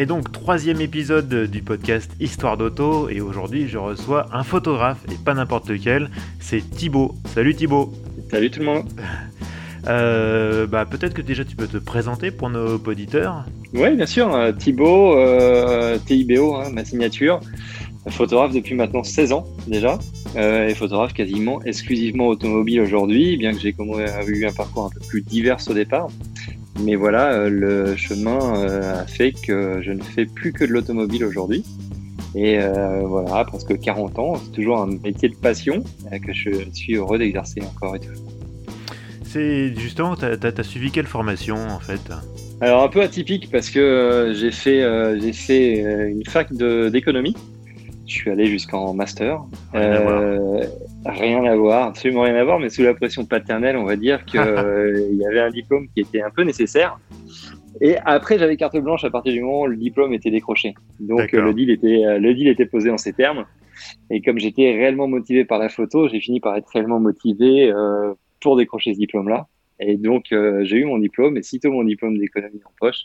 Et donc, troisième épisode du podcast Histoire d'auto, et aujourd'hui je reçois un photographe, et pas n'importe lequel, c'est Thibaut. Salut Thibaut. Salut tout le monde. Euh, bah, Peut-être que déjà tu peux te présenter pour nos auditeurs. Oui, bien sûr, euh, Thibaut, euh, TIBO, hein, ma signature, photographe depuis maintenant 16 ans déjà, et photographe quasiment exclusivement automobile aujourd'hui, bien que j'ai eu un parcours un peu plus divers au départ. Mais voilà, euh, le chemin euh, a fait que je ne fais plus que de l'automobile aujourd'hui. Et euh, voilà, presque 40 ans, c'est toujours un métier de passion que je suis heureux d'exercer encore et toujours. C'est justement, tu as, suivi quelle formation en fait? Alors un peu atypique parce que j'ai fait, j'ai fait une fac d'économie. Je suis allé jusqu'en master. Rien à voir, absolument rien à voir, mais sous la pression paternelle, on va dire qu'il euh, y avait un diplôme qui était un peu nécessaire. Et après, j'avais carte blanche à partir du moment où le diplôme était décroché. Donc le deal était, euh, le deal était posé en ces termes. Et comme j'étais réellement motivé par la photo, j'ai fini par être réellement motivé euh, pour décrocher ce diplôme-là. Et donc j'ai eu mon diplôme, et sitôt mon diplôme d'économie en poche,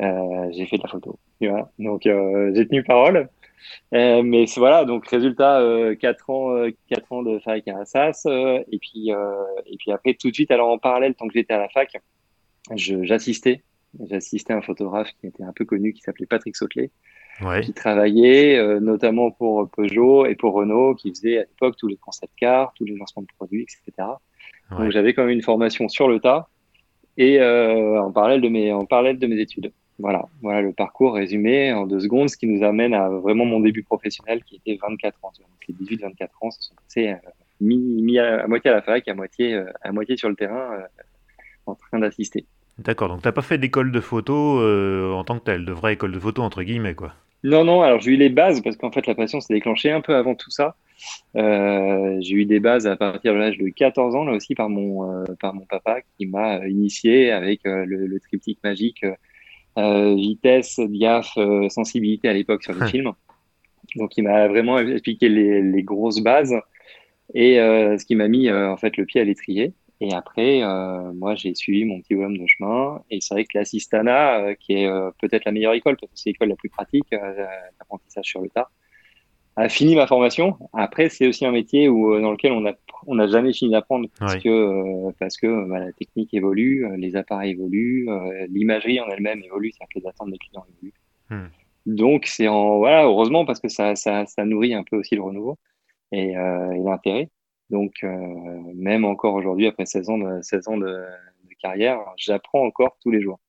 j'ai fait de la photo. Voilà. Donc j'ai tenu parole. Euh, mais voilà, donc résultat, euh, 4 ans, euh, 4 ans de fac à Assas. Euh, et, puis, et puis après, tout de suite, alors en parallèle, tant que j'étais à la fac, j'assistais. J'assistais un photographe qui était un peu connu, qui s'appelait Patrick Sautelet, ouais. qui travaillait notamment pour Peugeot et pour Renault, qui faisait à l'époque tous les concept cars, tous les lancements de produits, etc. Donc j'avais quand même une formation sur le tas et en parallèle de mes en parallèle de mes études. Voilà, voilà le parcours résumé en deux secondes, ce qui nous amène à vraiment mon début professionnel qui était 24 ans. Donc les 18-24 ans se sont passés euh, mis, à, moitié à la fac, à moitié, euh, à moitié sur le terrain, euh, en train d'assister. D'accord, donc tu n'as pas fait d'école de photo en tant que telle, de vraie école de photo entre guillemets quoi. Non, non, alors j'ai eu les bases parce qu'en fait la passion s'est déclenchée un peu avant tout ça. j'ai eu des bases à partir de l'âge de 14 ans là aussi par mon, par mon papa qui m'a initié avec le, le, triptyque magique vitesse, diaph, euh, sensibilité à l'époque sur les films. Donc il m'a vraiment expliqué les, les, grosses bases et euh, ce qui m'a mis en fait le pied à l'étrier. Et après, moi j'ai suivi mon petit bonhomme de chemin et c'est vrai que l'assistana, qui est peut-être la meilleure école parce que c'est l'école la plus pratique d'apprentissage sur le tas, a fini ma formation. Après, c'est aussi un métier où, dans lequel on a on n'a jamais fini d'apprendre parce que euh, parce que bah, la technique évolue, euh, les appareils évoluent, euh, l'imagerie en elle-même évolue, c'est-à-dire que les attentes des clients évoluent. Hmm. Donc c'est en voilà heureusement parce que ça, ça, ça nourrit un peu aussi le renouveau et, et l'intérêt. Donc même encore aujourd'hui après 16 ans de 16 ans de, de carrière, j'apprends encore tous les jours.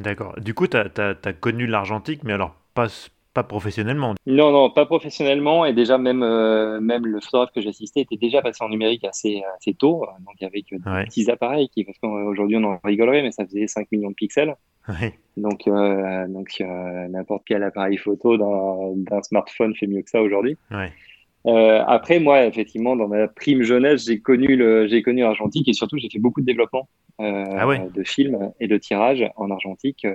D'accord. Du coup, tu as, as, connu l'argentique, mais alors pas, pas professionnellement. Non, non, pas professionnellement. Et déjà, même, euh, même le photographe que j'assistais était déjà passé en numérique assez, assez tôt. Donc, avec des petits appareils qui, parce qu'aujourd'hui, on en rigolerait, mais ça faisait 5 millions de pixels. Donc, euh, donc euh, n'importe quel appareil photo d'un smartphone fait mieux que ça aujourd'hui. après, moi, effectivement, dans ma prime jeunesse, j'ai connu le, j'ai connu l'argentique et surtout, j'ai fait beaucoup de développement ah de films et de tirage en argentique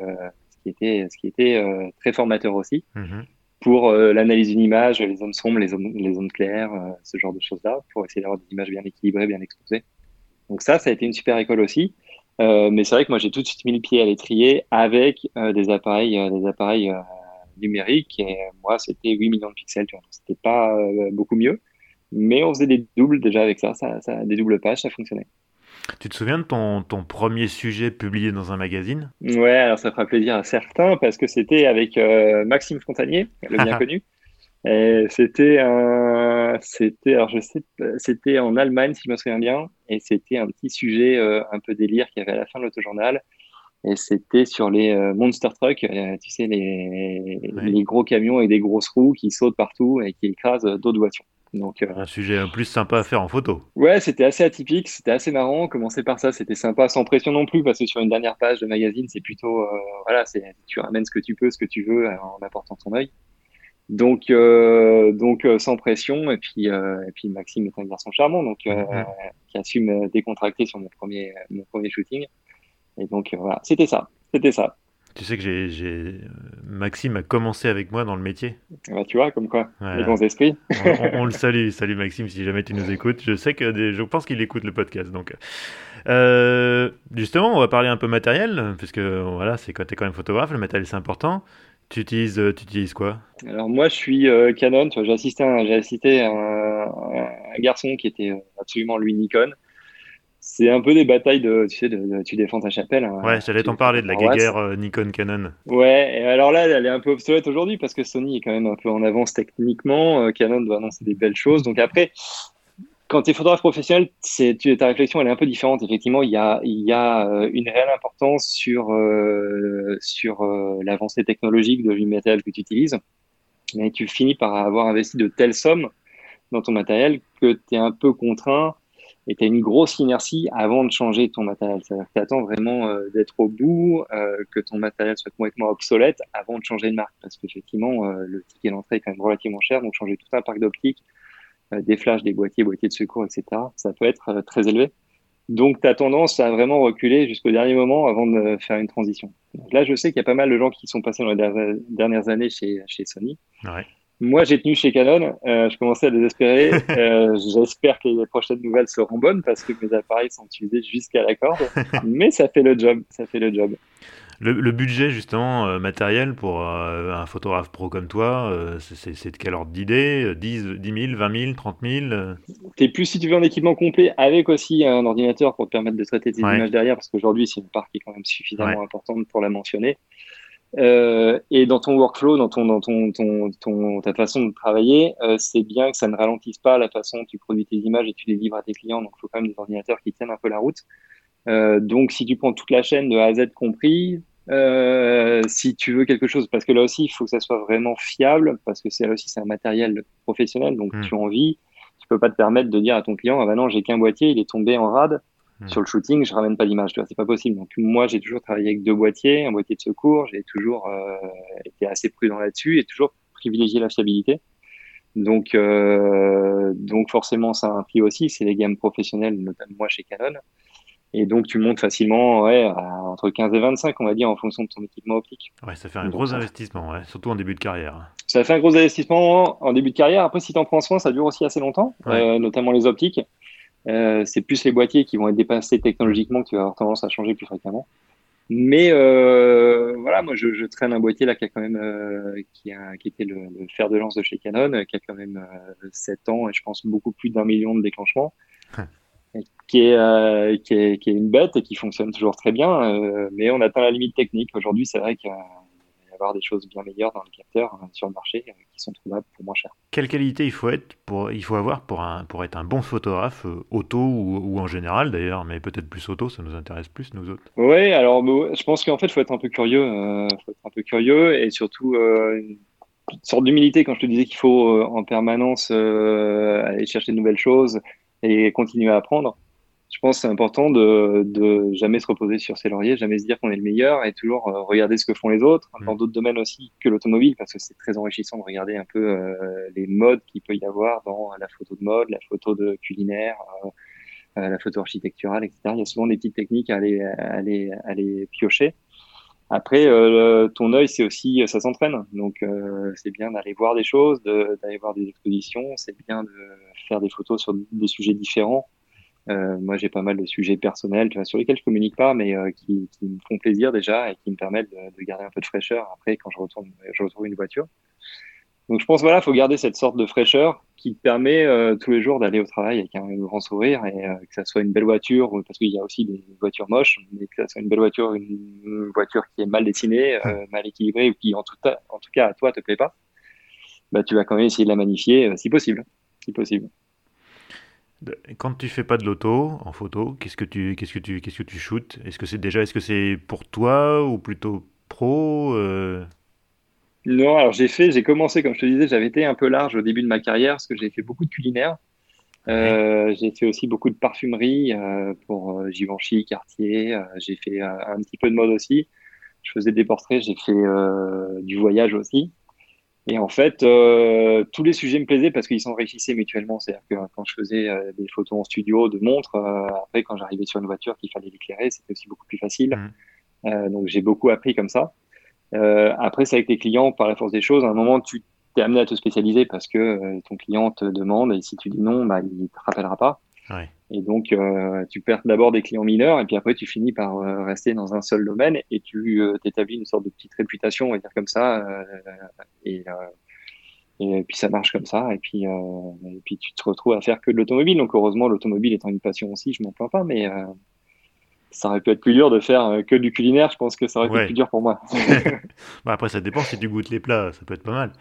qui était, ce qui était euh, très formateur aussi mhm. pour euh, l'analyse d'une image, les zones sombres, les zones, les zones claires, euh, ce genre de choses-là, pour essayer d'avoir des images bien équilibrées, bien exposées. Donc ça, ça a été une super école aussi. mais c'est vrai que moi, j'ai tout de suite mis le pied à l'étrier avec des appareils, des appareils numériques. Et moi, c'était 8 millions de pixels. Tu vois, c'était pas beaucoup mieux. Mais on faisait des doubles déjà avec ça, ça, ça des doubles pages, ça fonctionnait. Tu te souviens de ton, ton, premier sujet publié dans un magazine? Ouais, alors ça fera plaisir à certains parce que c'était avec euh, Maxime Fontanier, le bien connu. C'était un, c'était, alors je sais, c'était en Allemagne si je me souviens bien, et c'était un petit sujet euh, un peu délire qu'il y avait à la fin de l'autojournal. Et c'était sur les euh, monster trucks, tu sais, les, les gros camions avec des grosses roues qui sautent partout et qui écrasent d'autres voitures. Donc, euh, un sujet plus sympa à faire en photo. Ouais, c'était assez atypique, c'était assez marrant. Commencer par ça, c'était sympa, sans pression non plus, parce que sur une dernière page de magazine, c'est plutôt, euh, voilà, c'est tu ramènes ce que tu peux, ce que tu veux, euh, en apportant ton œil. Donc, euh, donc euh, sans pression. Et puis, euh, et puis Maxime est un garçon charmant, donc mm-hmm. qui assume décontracter sur mon premier, mon premier shooting. Et donc voilà, c'était ça, c'était ça. Tu sais que j'ai, Maxime a commencé avec moi dans le métier. Bah, tu vois, comme quoi, les bons esprits. on, le salue, salut Maxime, si jamais tu nous écoutes. Je sais que je pense qu'il écoute le podcast. Donc, justement, on va parler un peu matériel, puisque voilà, c'est quand tu es quand même photographe, le matériel c'est important. Tu utilises, euh, tu utilises quoi? Alors moi, je suis euh, Canon. J'ai assisté, j'ai assisté à un, garçon qui était euh, absolument lui Nikon. C'est un peu des batailles de, tu sais, de, tu défends ta chapelle. Hein. ouais, j'allais t'en parler de la guerre Nikon Canon. Ouais, et alors là, elle est un peu obsolète aujourd'hui parce que Sony est quand même un peu en avance techniquement. Canon doit annoncer des belles choses. Donc après, quand tu es photographe professionnel, c'est, ta réflexion elle est un peu différente. Effectivement, il y a, il y a euh, une réelle importance sur, euh, sur euh, l'avancée technologique de matériel que tu utilises. Mais tu finis par avoir investi de telles sommes dans ton matériel que tu es un peu contraint et tu as une grosse inertie avant de changer ton matériel. C'est-à-dire que tu attends vraiment d'être au bout, que ton matériel soit complètement obsolète avant de changer de marque. Parce qu'effectivement, le ticket d'entrée est quand même relativement cher, donc changer tout un parc d'optiques euh, des flashs, des boîtiers, boîtiers de secours, etc. Ça peut être euh, très élevé. Donc, tu as tendance à vraiment reculer jusqu'au dernier moment avant de faire une transition. là, je sais qu'il y a pas mal de gens qui sont passés dans les dernières années chez, chez Sony. Moi, j'ai tenu chez Canon. Euh, je commençais à désespérer. J'espère que les prochaines nouvelles seront bonnes parce que mes appareils sont utilisés jusqu'à la corde. Mais ça fait le job. Ça fait le job. Le, budget, justement, euh, matériel pour euh, un photographe pro comme toi, euh, c'est de quel ordre d'idée 10, 10 000, 20 000, 30 000 es plus si tu veux un équipement complet avec aussi un ordinateur pour te permettre de traiter tes images derrière, parce qu'aujourd'hui, c'est une part qui est quand même suffisamment importante pour la mentionner. Et dans ton workflow, dans ton, dans ton, ton, ta façon de travailler, c'est bien que ça ne ralentisse pas la façon dont tu produis tes images et tu les livres à tes clients. Donc, il faut quand même des ordinateurs qui tiennent un peu la route. donc, si tu prends toute la chaîne de A à Z compris, euh, si tu veux quelque chose, parce que là aussi, il faut que ça soit vraiment fiable, parce que c'est là aussi, c'est un matériel professionnel, donc hmm. tu as envie, tu peux pas te permettre de dire à ton client, ah bah non, j'ai qu'un boîtier, il est tombé en rade. Hmm. Sur le shooting, je ramène pas tu vois, c'est pas possible. Donc moi, j'ai toujours travaillé avec deux boîtiers, un boîtier de secours, j'ai toujours euh, été assez prudent là-dessus et toujours privilégié la fiabilité. Donc, euh, donc forcément, ça a un prix aussi. C'est les gammes professionnelles, notamment moi chez Canon. Et donc, tu montes facilement ouais, entre 15 et 25, on va dire, en fonction de ton équipement optique. Ouais, ça fait un gros investissement, ouais, surtout en début de carrière. Ça fait un gros investissement en début de carrière. Après, si tu en prends soin, ça dure aussi assez longtemps, euh, notamment les optiques. Euh, c'est plus les boîtiers qui vont être dépassés technologiquement que tu vas avoir tendance à changer plus fréquemment. Mais euh, voilà, moi, je, je, traîne un boîtier là qui a quand même, euh, qui, a, qui était le, le, fer de lance de chez Canon, qui a quand même 7 euh, ans et je pense beaucoup plus d'un million de déclenchements. qui est, euh, qui, est, qui est une bête et qui fonctionne toujours très bien, euh, mais on atteint la limite technique. Aujourd'hui, c'est vrai qu'il va y avoir des choses bien meilleures dans le capteur euh, sur le marché qui sont trouvables pour moins cher. Quelle qualité il faut, être pour, il faut avoir pour, un, pour être un bon photographe, auto ou, en général d'ailleurs, mais peut-être plus auto, ça nous intéresse plus, nous autres. Oui, alors je pense qu'en fait, il faut être un peu curieux. faut être un peu curieux et surtout une sorte d'humilité quand je te disais qu'il faut en permanence aller chercher de nouvelles choses et continuer à apprendre je pense que c'est important de, de jamais se reposer sur ses lauriers, jamais se dire qu'on est le meilleur et toujours euh, regarder ce que font les autres mm. dans d'autres domaines aussi que l'automobile parce que c'est très enrichissant de regarder un peu euh, les modes qu'il peut y avoir dans la photo de mode, la photo de culinaire, euh, la photo architecturale, etc. Il y a souvent des petites techniques à aller, à aller, à aller piocher. Après, ton œil, c'est aussi, ça s'entraîne. Donc, c'est bien d'aller voir des choses, d'aller voir des expositions. C'est bien de faire des photos sur des sujets différents euh, moi, j'ai pas mal de sujets personnels tu vois, sur lesquels je communique pas, mais euh, qui, qui, me font plaisir déjà et qui me permettent de, de, garder un peu de fraîcheur après quand je retourne, je retrouve une voiture. Donc, je pense voilà, faut garder cette sorte de fraîcheur qui te permet euh, tous les jours d'aller au travail avec un, grand sourire et euh, que ça soit une belle voiture, parce qu'il y a aussi des voitures moches, mais que ça soit une belle voiture, une, voiture qui est mal dessinée, mal équilibrée ou qui en tout, en tout cas à toi te plaît pas, bah tu vas quand même essayer de la magnifier si possible, si possible. Quand tu fais pas de l'auto en photo, qu'est-ce que tu qu'est-ce que tu qu'est-ce que tu shootes Est-ce que c'est déjà est-ce que c'est pour toi ou plutôt pro euh? Non, alors j'ai fait, j'ai commencé comme je te disais, j'avais été un peu large au début de ma carrière parce que j'ai fait beaucoup de culinaire. Euh, j'ai fait aussi beaucoup de parfumerie euh, pour Givenchy, Cartier. j'ai fait un petit peu de mode aussi. Je faisais des portraits, j'ai fait du voyage aussi. Et en fait, euh, tous les sujets me plaisaient parce qu'ils s'enrichissaient mutuellement. C'est-à-dire que quand je faisais euh, des photos en studio de montres, euh, après quand j'arrivais sur une voiture qu'il fallait l'éclairer, c'était aussi beaucoup plus facile. Mmh. donc j'ai beaucoup appris comme ça. après, c'est avec tes clients, par la force des choses, à un moment, tu t'es amené à te spécialiser parce que ton client te demande et si tu dis non, bah, il te rappellera pas. Ouais. Et donc, euh, tu perds d'abord des clients mineurs et puis après, tu finis par euh, rester dans un seul domaine et tu euh, t'établis une sorte de petite réputation, on va dire comme ça. Et, et, puis, ça marche comme ça. Et puis, et puis, tu te retrouves à faire que de l'automobile. Donc, heureusement, l'automobile étant une passion aussi, je m'en plains pas, mais ça aurait pu être plus dur de faire que du culinaire. Je pense que ça aurait été plus dur pour moi. bah après, ça dépend si tu goûtes les plats, ça peut être pas mal.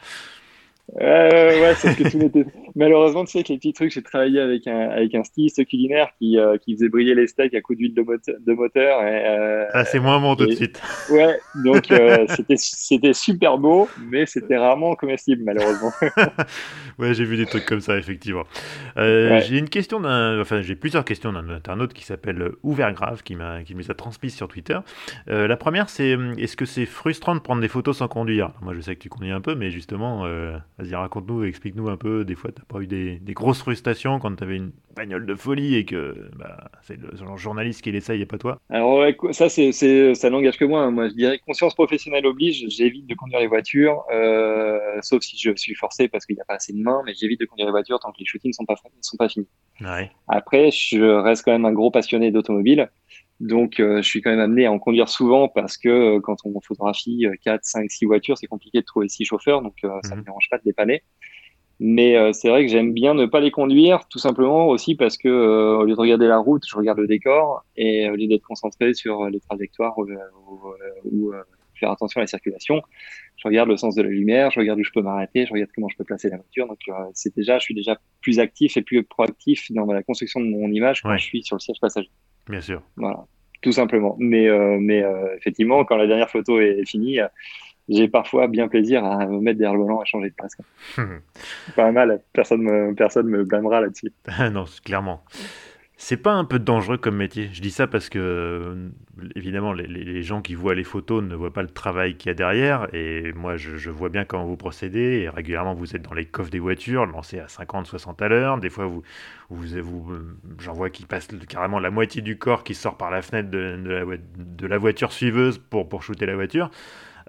Euh, ouais, sauf que tout n'était. Malheureusement, tu sais, que les petits trucs, j'ai travaillé avec un, avec un styliste culinaire qui, euh, qui faisait briller les steaks à coups d'huile de, de, moteur. Et, euh, ah, c'est moins bon tout de suite. Ouais, donc euh, c'était, super beau, mais c'était rarement comestible, malheureusement. ouais, j'ai vu des trucs comme ça, effectivement. J'ai une question d'un. Enfin, j'ai plusieurs questions d'un internaute qui s'appelle Ouvergrave, qui, qui me les a transmises sur Twitter. la première, c'est est-ce que c'est frustrant de prendre des photos sans conduire? Moi, je sais que tu conduis un peu, mais justement Vas-y, raconte-nous, explique-nous un peu. Des fois, tu n'as pas eu des, grosses frustrations quand tu avais une bagnole de folie et que bah, c'est le, journaliste qui l'essaye et pas toi Alors, ça, c'est, ça n'engage que moi. Moi, je dirais conscience professionnelle oblige. J'évite de conduire les voitures, euh, sauf si je suis forcé parce qu'il n'y a pas assez de mains, mais j'évite de conduire les voitures tant que les shootings ne sont pas, sont pas finis. Après, je reste quand même un gros passionné d'automobile. Donc, euh, je suis quand même amené à en conduire souvent parce que euh, quand on photographie 4, 5, 6 voitures, c'est compliqué de trouver 6 chauffeurs, donc euh, ça ne me mhm. dérange pas de dépanner. Mais c'est vrai que j'aime bien ne pas les conduire, tout simplement aussi parce que au lieu de regarder la route, je regarde le décor et au lieu d'être concentré sur les trajectoires ou, ou faire attention à la circulation, je regarde le sens de la lumière, je regarde où je peux m'arrêter, je regarde comment je peux placer la voiture. Donc c'est déjà, je suis déjà plus actif et plus proactif dans la construction de mon image quand je suis sur le siège passager. Bien sûr. Voilà, tout simplement. Mais, euh, mais euh, effectivement, quand la dernière photo est finie, euh, j'ai parfois bien plaisir à me mettre derrière le volant à changer de place. Pas mal, personne me, personne me blâmera là-dessus. non, clairement. C'est pas un peu dangereux comme métier Je dis ça parce que, euh, évidemment, les, gens qui voient les photos ne voient pas le travail qu'il y a derrière. Et moi, je, vois bien comment vous procédez. Et régulièrement, vous êtes dans les coffres des voitures, lancés à 50, 60 à l'heure. Des fois, vous, vous, vous j'en vois qui passe carrément la moitié du corps qui sort par la fenêtre de, la, de la, voiture suiveuse pour, pour shooter la voiture.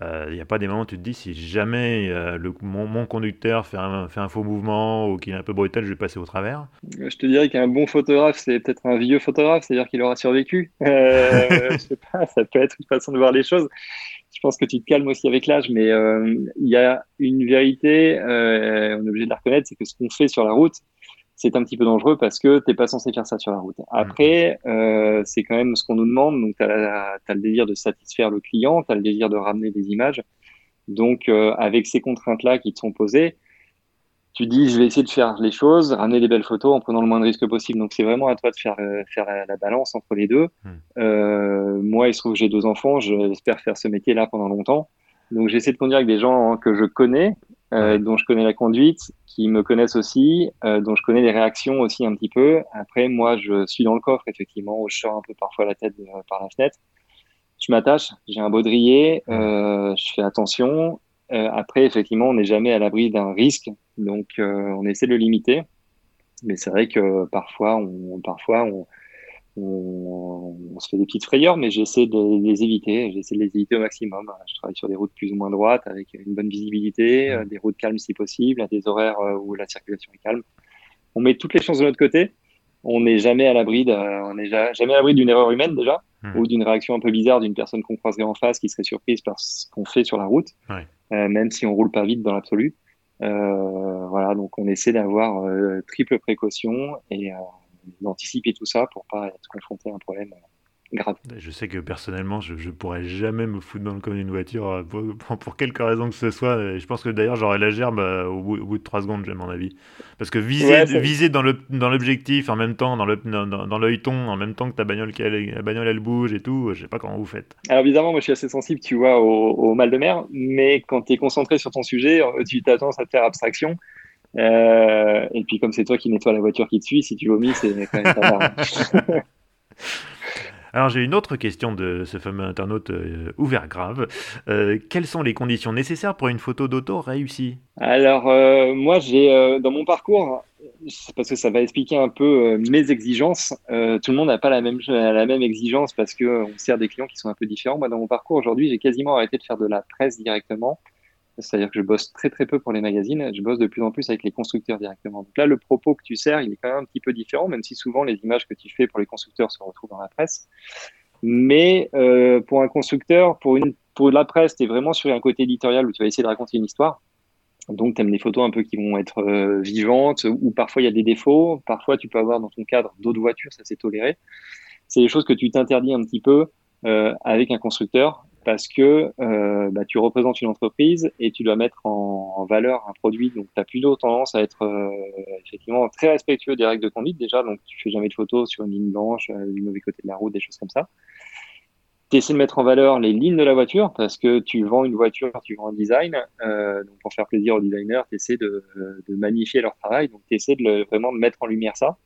Il euh, n'y a pas des moments où tu te dis si jamais euh, le, mon, conducteur fait un, fait un, faux mouvement ou qu'il est un peu brutal, je vais passer au travers Je te dirais qu'un bon photographe, c'est peut-être un vieux photographe, c'est-à-dire qu'il aura survécu. Euh, je sais pas, ça peut être une façon de voir les choses. Je pense que tu te calmes aussi avec l'âge, mais il y a une vérité, on est obligé de la reconnaître, c'est que ce qu'on fait sur la route, c'est un petit peu dangereux parce que t'es pas censé faire ça sur la route. Après, euh, c'est quand même ce qu'on nous demande. Donc, tu as, le désir de satisfaire le client, tu as le désir de ramener des images. Donc, euh, avec ces contraintes-là qui te sont posées, tu dis, je vais essayer de faire les choses, ramener des belles photos en prenant le moins de risques possible. Donc, c'est vraiment à toi de faire, euh, faire la balance entre les deux. Euh, moi, il se trouve que j'ai deux enfants. J'espère faire ce métier-là pendant longtemps. Donc, j'essaie de conduire avec des gens que je connais, euh, dont je connais la conduite, qui me connaissent aussi, euh, dont je connais les réactions aussi un petit peu. Après, moi, je suis dans le coffre, effectivement, où je sors un peu parfois la tête euh, par la fenêtre. Je m'attache, j'ai un baudrier, euh, je fais attention. après, effectivement, on n'est jamais à l'abri d'un risque, donc on essaie de le limiter. Mais c'est vrai que parfois, on, parfois, on, on, se fait des petites frayeurs, mais j'essaie de les éviter. J'essaie de les éviter au maximum. Je travaille sur des routes plus ou moins droites avec une bonne visibilité, euh, des routes calmes si possible, à des horaires euh, où la circulation est calme. On met toutes les chances de notre côté. On n'est jamais à l'abri on n'est jamais à l'abri d'une erreur humaine déjà, hmm. ou d'une réaction un peu bizarre d'une personne qu'on croiserait en face qui serait surprise par ce qu'on fait sur la route, euh, même si on roule pas vite dans l'absolu. voilà, donc on essaie d'avoir triple précaution et d'anticiper tout ça pour pas être confronté à un problème euh, grave. Je sais que personnellement, je ne pourrais jamais me foutre dans le coin d'une voiture euh, pour, pour, quelque raison que ce soit. je pense que d'ailleurs, j'aurais la gerbe euh, au, bout, de 3 secondes, à mon avis. Parce que viser, viser dans l'objectif en même temps, dans l'œil dans, dans ton, en même temps que ta bagnole, la bagnole elle bouge et tout, je sais pas comment vous faites. Alors évidemment, moi je suis assez sensible, tu vois, au, mal de mer, mais quand tu es concentré sur ton sujet, tu t'attends à te faire abstraction. Euh, et puis comme c'est toi qui nettoie la voiture qui te suit, si tu vomis, c'est quand même pas Alors j'ai une autre question de ce fameux internaute euh, ouvert grave. Euh, quelles sont les conditions nécessaires pour une photo d'auto réussie? Alors euh, moi j'ai dans mon parcours, parce que ça va expliquer un peu mes exigences, tout le monde n'a pas la même, la même exigence parce qu'on sert des clients qui sont un peu différents. Moi dans mon parcours aujourd'hui j'ai quasiment arrêté de faire de la presse directement. C'est-à-dire que je bosse très très peu pour les magazines, je bosse de plus en plus avec les constructeurs directement. Donc là, le propos que tu sers, il est quand même un petit peu différent, même si souvent les images que tu fais pour les constructeurs se retrouvent dans la presse. Mais euh, pour un constructeur, pour, une, pour la presse, tu es vraiment sur un côté éditorial où tu vas essayer de raconter une histoire. Donc, tu aimes des photos un peu qui vont être euh, vivantes, ou parfois il y a des défauts, parfois tu peux avoir dans ton cadre d'autres voitures, ça c'est toléré. C'est des choses que tu t'interdis un petit peu euh, avec un constructeur parce que euh, bah, tu représentes une entreprise et tu dois mettre en, valeur un produit. Donc, tu as plutôt tendance à être euh, effectivement très respectueux des règles de conduite déjà. Donc, tu fais jamais de photos sur une ligne blanche, euh, du mauvais côté de la route, des choses comme ça. Tu essaies de mettre en valeur les lignes de la voiture parce que tu vends une voiture, tu vends un design. Donc, pour faire plaisir aux designers, tu essaies de, magnifier leur travail. Donc, tu essaies de vraiment de mettre en lumière ça.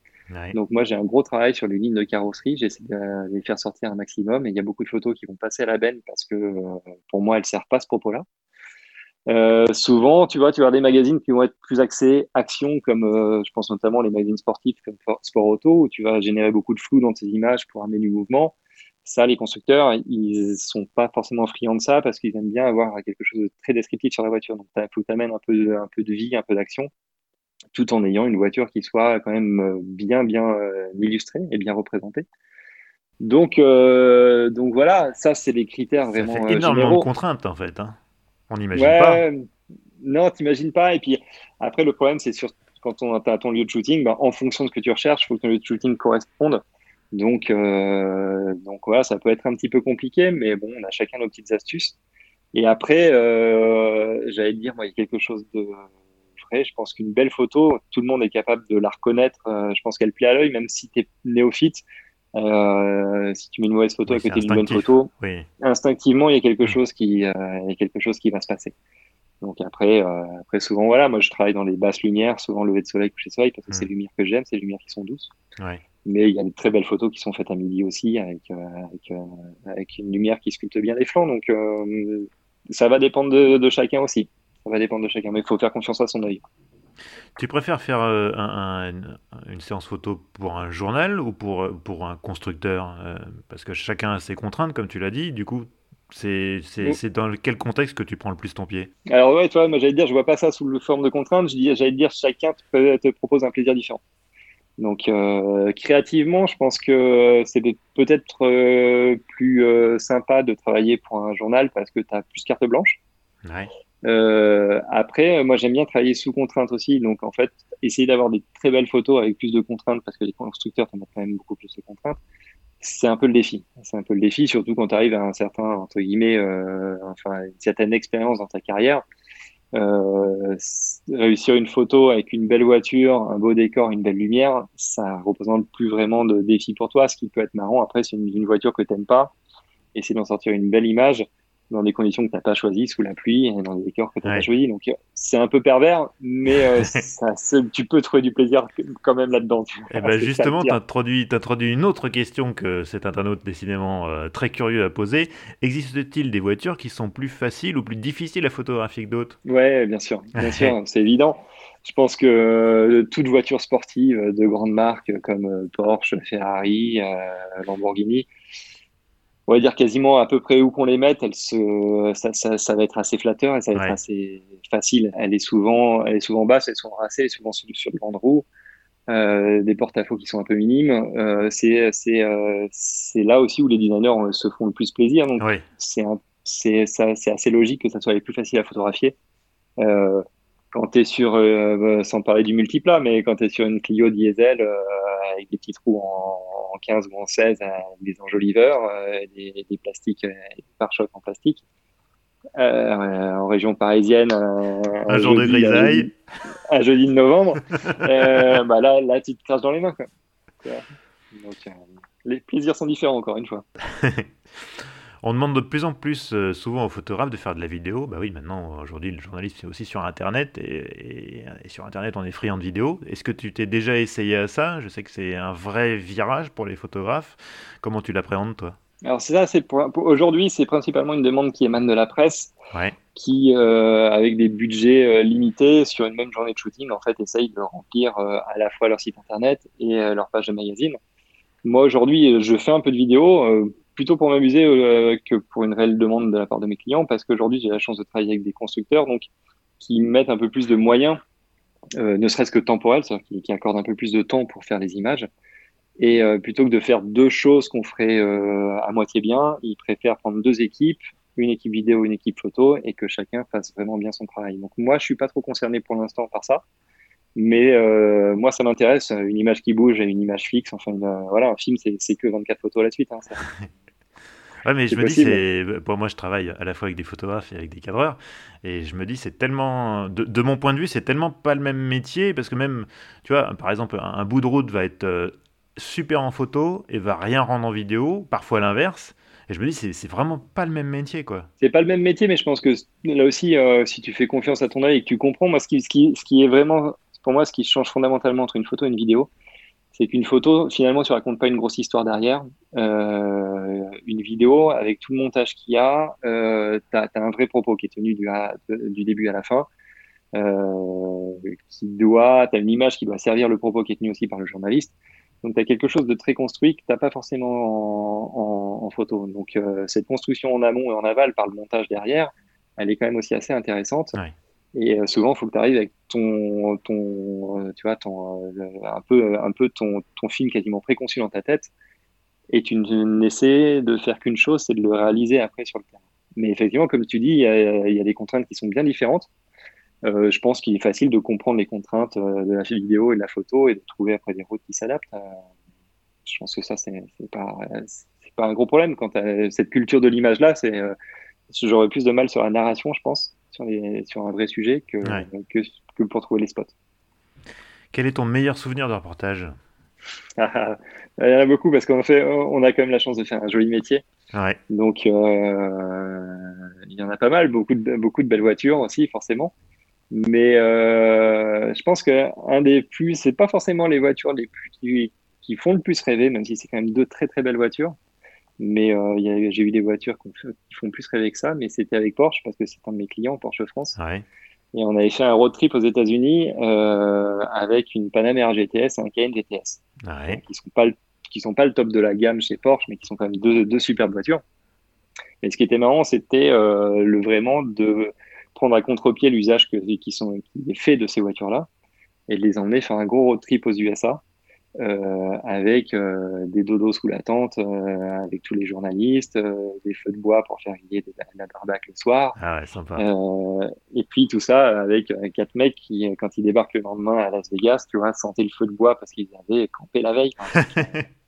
Donc moi j'ai un gros travail sur les lignes de carrosserie, j'essaie de les faire sortir un maximum et il y a beaucoup de photos qui vont passer à la benne parce que euh, pour moi elles servent pas ce propos-là. Euh, souvent, tu vois, tu vas des magazines qui vont être plus axés action, comme euh, je pense notamment les magazines sportifs comme Sport Auto, où tu vas générer beaucoup de flou dans tes images pour amener du mouvement. Ça, les constructeurs, ils sont pas forcément friands de ça parce qu'ils aiment bien avoir quelque chose de très descriptif sur la voiture. Donc, il faut que tu amènes un peu, un peu de vie, un peu d'action tout en ayant une voiture qui soit quand même euh, bien, bien euh, illustrée et bien représentée. Donc, euh, donc voilà, ça, c'est les critères vraiment. Ça fait énormément de contraintes, en fait. Hein. On n'imagine pas. Non, t'imagines pas. Et puis, après, le problème, c'est sur quand on a ton lieu de shooting, ben, en fonction de ce que tu recherches, il faut que ton lieu de shooting corresponde. Donc, donc voilà, ça peut être un petit peu compliqué, mais bon, on a chacun nos petites astuces. Et après, j'allais dire, moi, il y a quelque chose de je pense qu'une belle photo, tout le monde est capable de la reconnaître. Euh, je pense qu'elle plaît à l'œil, même si tu es néophyte. Euh, si tu mets une mauvaise photo à côté d'une bonne photo, instinctivement, il y a quelque mm. chose qui, euh, il y a quelque chose qui va se passer. Donc après, après souvent, voilà, moi je travaille dans les basses lumières, souvent lever de soleil, coucher de soleil, parce que c'est mm. les lumières que j'aime, c'est les lumières qui sont douces. Mais il y a de très belles photos qui sont faites à midi aussi, avec, avec, avec une lumière qui sculpte bien les flancs. Donc ça va dépendre de, de chacun aussi ça va dépendre de chacun, mais il faut faire confiance à son œil. Tu préfères faire euh, une séance photo pour un journal ou pour, pour un constructeur euh, Parce que chacun a ses contraintes, comme tu l'as dit. Du coup, c'est dans quel contexte que tu prends le plus ton pied? Alors ouais, toi, moi j'allais dire, je vois pas ça sous la forme de contrainte. J'allais dire, chacun te, te, propose un plaisir différent. Donc euh, créativement, je pense que c'est peut-être plus sympa de travailler pour un journal parce que tu as plus carte blanche. Ouais. Euh, après, moi, j'aime bien travailler sous contrainte aussi. Donc, en fait, essayer d'avoir des très belles photos avec plus de contraintes, parce que les constructeurs t'en mettent quand même beaucoup plus de contraintes. C'est un peu le défi. C'est un peu le défi, surtout quand tu arrives à un certain, entre guillemets, euh, enfin, une certaine expérience dans ta carrière. Euh, réussir une photo avec une belle voiture, un beau décor, une belle lumière, ça représente plus vraiment de défi pour toi. Ce qui peut être marrant, après, c'est une, une, voiture que t'aimes pas. Essayer d'en sortir une belle image dans des conditions que tu n'as pas choisies, sous la pluie, et dans des décors que tu n'as pas choisis. Donc, c'est un peu pervers, mais euh, ça, tu peux trouver du plaisir quand même là-dedans. Et eh ben justement, tu as introduit, introduit, une autre question que cet internaute décidément euh, très curieux à poser. Existe-t-il des voitures qui sont plus faciles ou plus difficiles à photographier que d'autres? Ouais, bien sûr, bien sûr, c'est évident. Je pense que euh, toute voiture sportive de grandes marques comme Porsche, Ferrari, Lamborghini, on va dire quasiment à peu près où qu'on les mette, elle se, ça, ça, ça, va être assez flatteur et ça va être assez facile. Elle est souvent, elle est souvent basse, elle sont racées, elle est souvent sur, sur le banc de roue, euh, des porte-à-faux qui sont un peu minimes. Euh, c'est, c'est, euh, c'est là aussi où les designers se font le plus plaisir. Donc c'est, c'est, c'est assez logique que ça soit les plus faciles à photographier. Euh, quand tu es sur, euh, sans parler du multiplat, mais quand tu es sur une Clio diesel euh, avec des petits trous en, en, 15 ou en 16, avec des enjoliveurs, euh, des, des, plastiques, des pare-chocs en plastique, en région parisienne, un, jour de grisaille, un jeudi de novembre, bah là, là, tu te craches dans les mains. Quoi. Donc, les plaisirs sont différents, encore une fois. On demande de plus en plus euh, souvent aux photographes de faire de la vidéo. Bah oui, maintenant, aujourd'hui, le journaliste c'est aussi sur Internet et, sur Internet, on est friand de vidéo. Est-ce que tu t'es déjà essayé à ça? Je sais que c'est un vrai virage pour les photographes. Comment tu l'appréhendes, toi? Alors, c'est ça, c'est aujourd'hui, c'est principalement une demande qui émane de la presse. qui, euh, avec des budgets euh, limités sur une même journée de shooting, en fait, essayent de remplir à la fois leur site internet et leur page de magazine. Moi, aujourd'hui, je fais un peu de vidéo plutôt pour m'amuser euh, que pour une réelle demande de la part de mes clients, parce qu'aujourd'hui j'ai la chance de travailler avec des constructeurs, donc qui mettent un peu plus de moyens, euh, ne serait-ce que temporels, c'est-à-dire qui, accordent un peu plus de temps pour faire les images. Et euh, plutôt que de faire deux choses qu'on ferait à moitié bien, ils préfèrent prendre deux équipes, une équipe vidéo, une équipe photo, et que chacun fasse vraiment bien son travail. Donc moi, je suis pas trop concerné pour l'instant par ça. Mais moi, ça m'intéresse, une image qui bouge et une image fixe. Enfin, voilà, un film, c'est que 24 photos à la suite. Hein, Ouais, mais je me dis, c'est pour moi, je travaille à la fois avec des photographes et avec des cadreurs, et je me dis, c'est tellement, de, mon point de vue, c'est tellement pas le même métier, parce que même, tu vois, par exemple, un, bout de route va être euh, super en photo et va rien rendre en vidéo, parfois l'inverse. Et je me dis, c'est vraiment pas le même métier, quoi. C'est pas le même métier, mais je pense que là aussi, euh, si tu fais confiance à ton œil et que tu comprends, moi, ce qui, ce qui, ce qui est vraiment, pour moi, ce qui change fondamentalement entre une photo et une vidéo, c'est qu'une photo, finalement, tu racontes pas une grosse histoire derrière. Euh, une vidéo, avec tout le montage qu'il y a, euh, tu as, un vrai propos qui est tenu du, début à la fin. Euh, tu as une image qui doit servir le propos qui est tenu aussi par le journaliste. Donc tu as quelque chose de très construit que tu pas forcément en, photo. Donc euh, cette construction en amont et en aval par le montage derrière, elle est quand même aussi assez intéressante. Et euh, souvent, il faut que tu arrives avec ton, euh, tu vois, euh, un peu, un peu ton, film quasiment préconçu dans ta tête. Et tu n'essaies de faire qu'une chose, c'est de le réaliser après sur le terrain. Mais effectivement, comme tu dis, il y a, des contraintes qui sont bien différentes. Je pense qu'il est facile de comprendre les contraintes de la vidéo et de la photo et de trouver après des routes qui s'adaptent. je pense que ça, c'est pas, pas un gros problème. Quand cette culture de l'image-là, j'aurais plus de mal sur la narration, je pense sur, un vrai sujet que, que, pour trouver les spots. Quel est ton meilleur souvenir de reportage? Ah, Il y en a beaucoup parce qu'on fait, on a quand même la chance de faire un joli métier. Donc, euh, il y en a pas mal, beaucoup de, beaucoup de belles voitures aussi, forcément. Mais euh, je pense qu'un des plus, c'est pas forcément les voitures les plus qui, qui, font le plus rêver, même si c'est quand même deux très très belles voitures. Mais euh, j'ai eu des voitures qui font plus rêver que ça, mais c'était avec Porsche parce que c'est un de mes clients, Porsche France. Et on avait fait un road trip aux États-Unis euh, avec une Panamera GTS et un Cayenne GTS. qui sont pas qui sont pas le top de la gamme chez Porsche, mais qui sont quand même deux, deux superbes voitures. Et ce qui était marrant, c'était euh, le vraiment de prendre à contre-pied l'usage qui, qui est fait de ces voitures-là et de les emmener faire un gros road trip aux USA euh, avec euh, des dodos sous la tente, euh, avec tous les journalistes, des feux de bois pour faire griller de la, barbaque le soir. Ah ouais, sympa. et puis tout ça avec quatre mecs qui, quand ils débarquent le lendemain à Las Vegas, tu vois, sentaient le feu de bois parce qu'ils avaient campé la veille.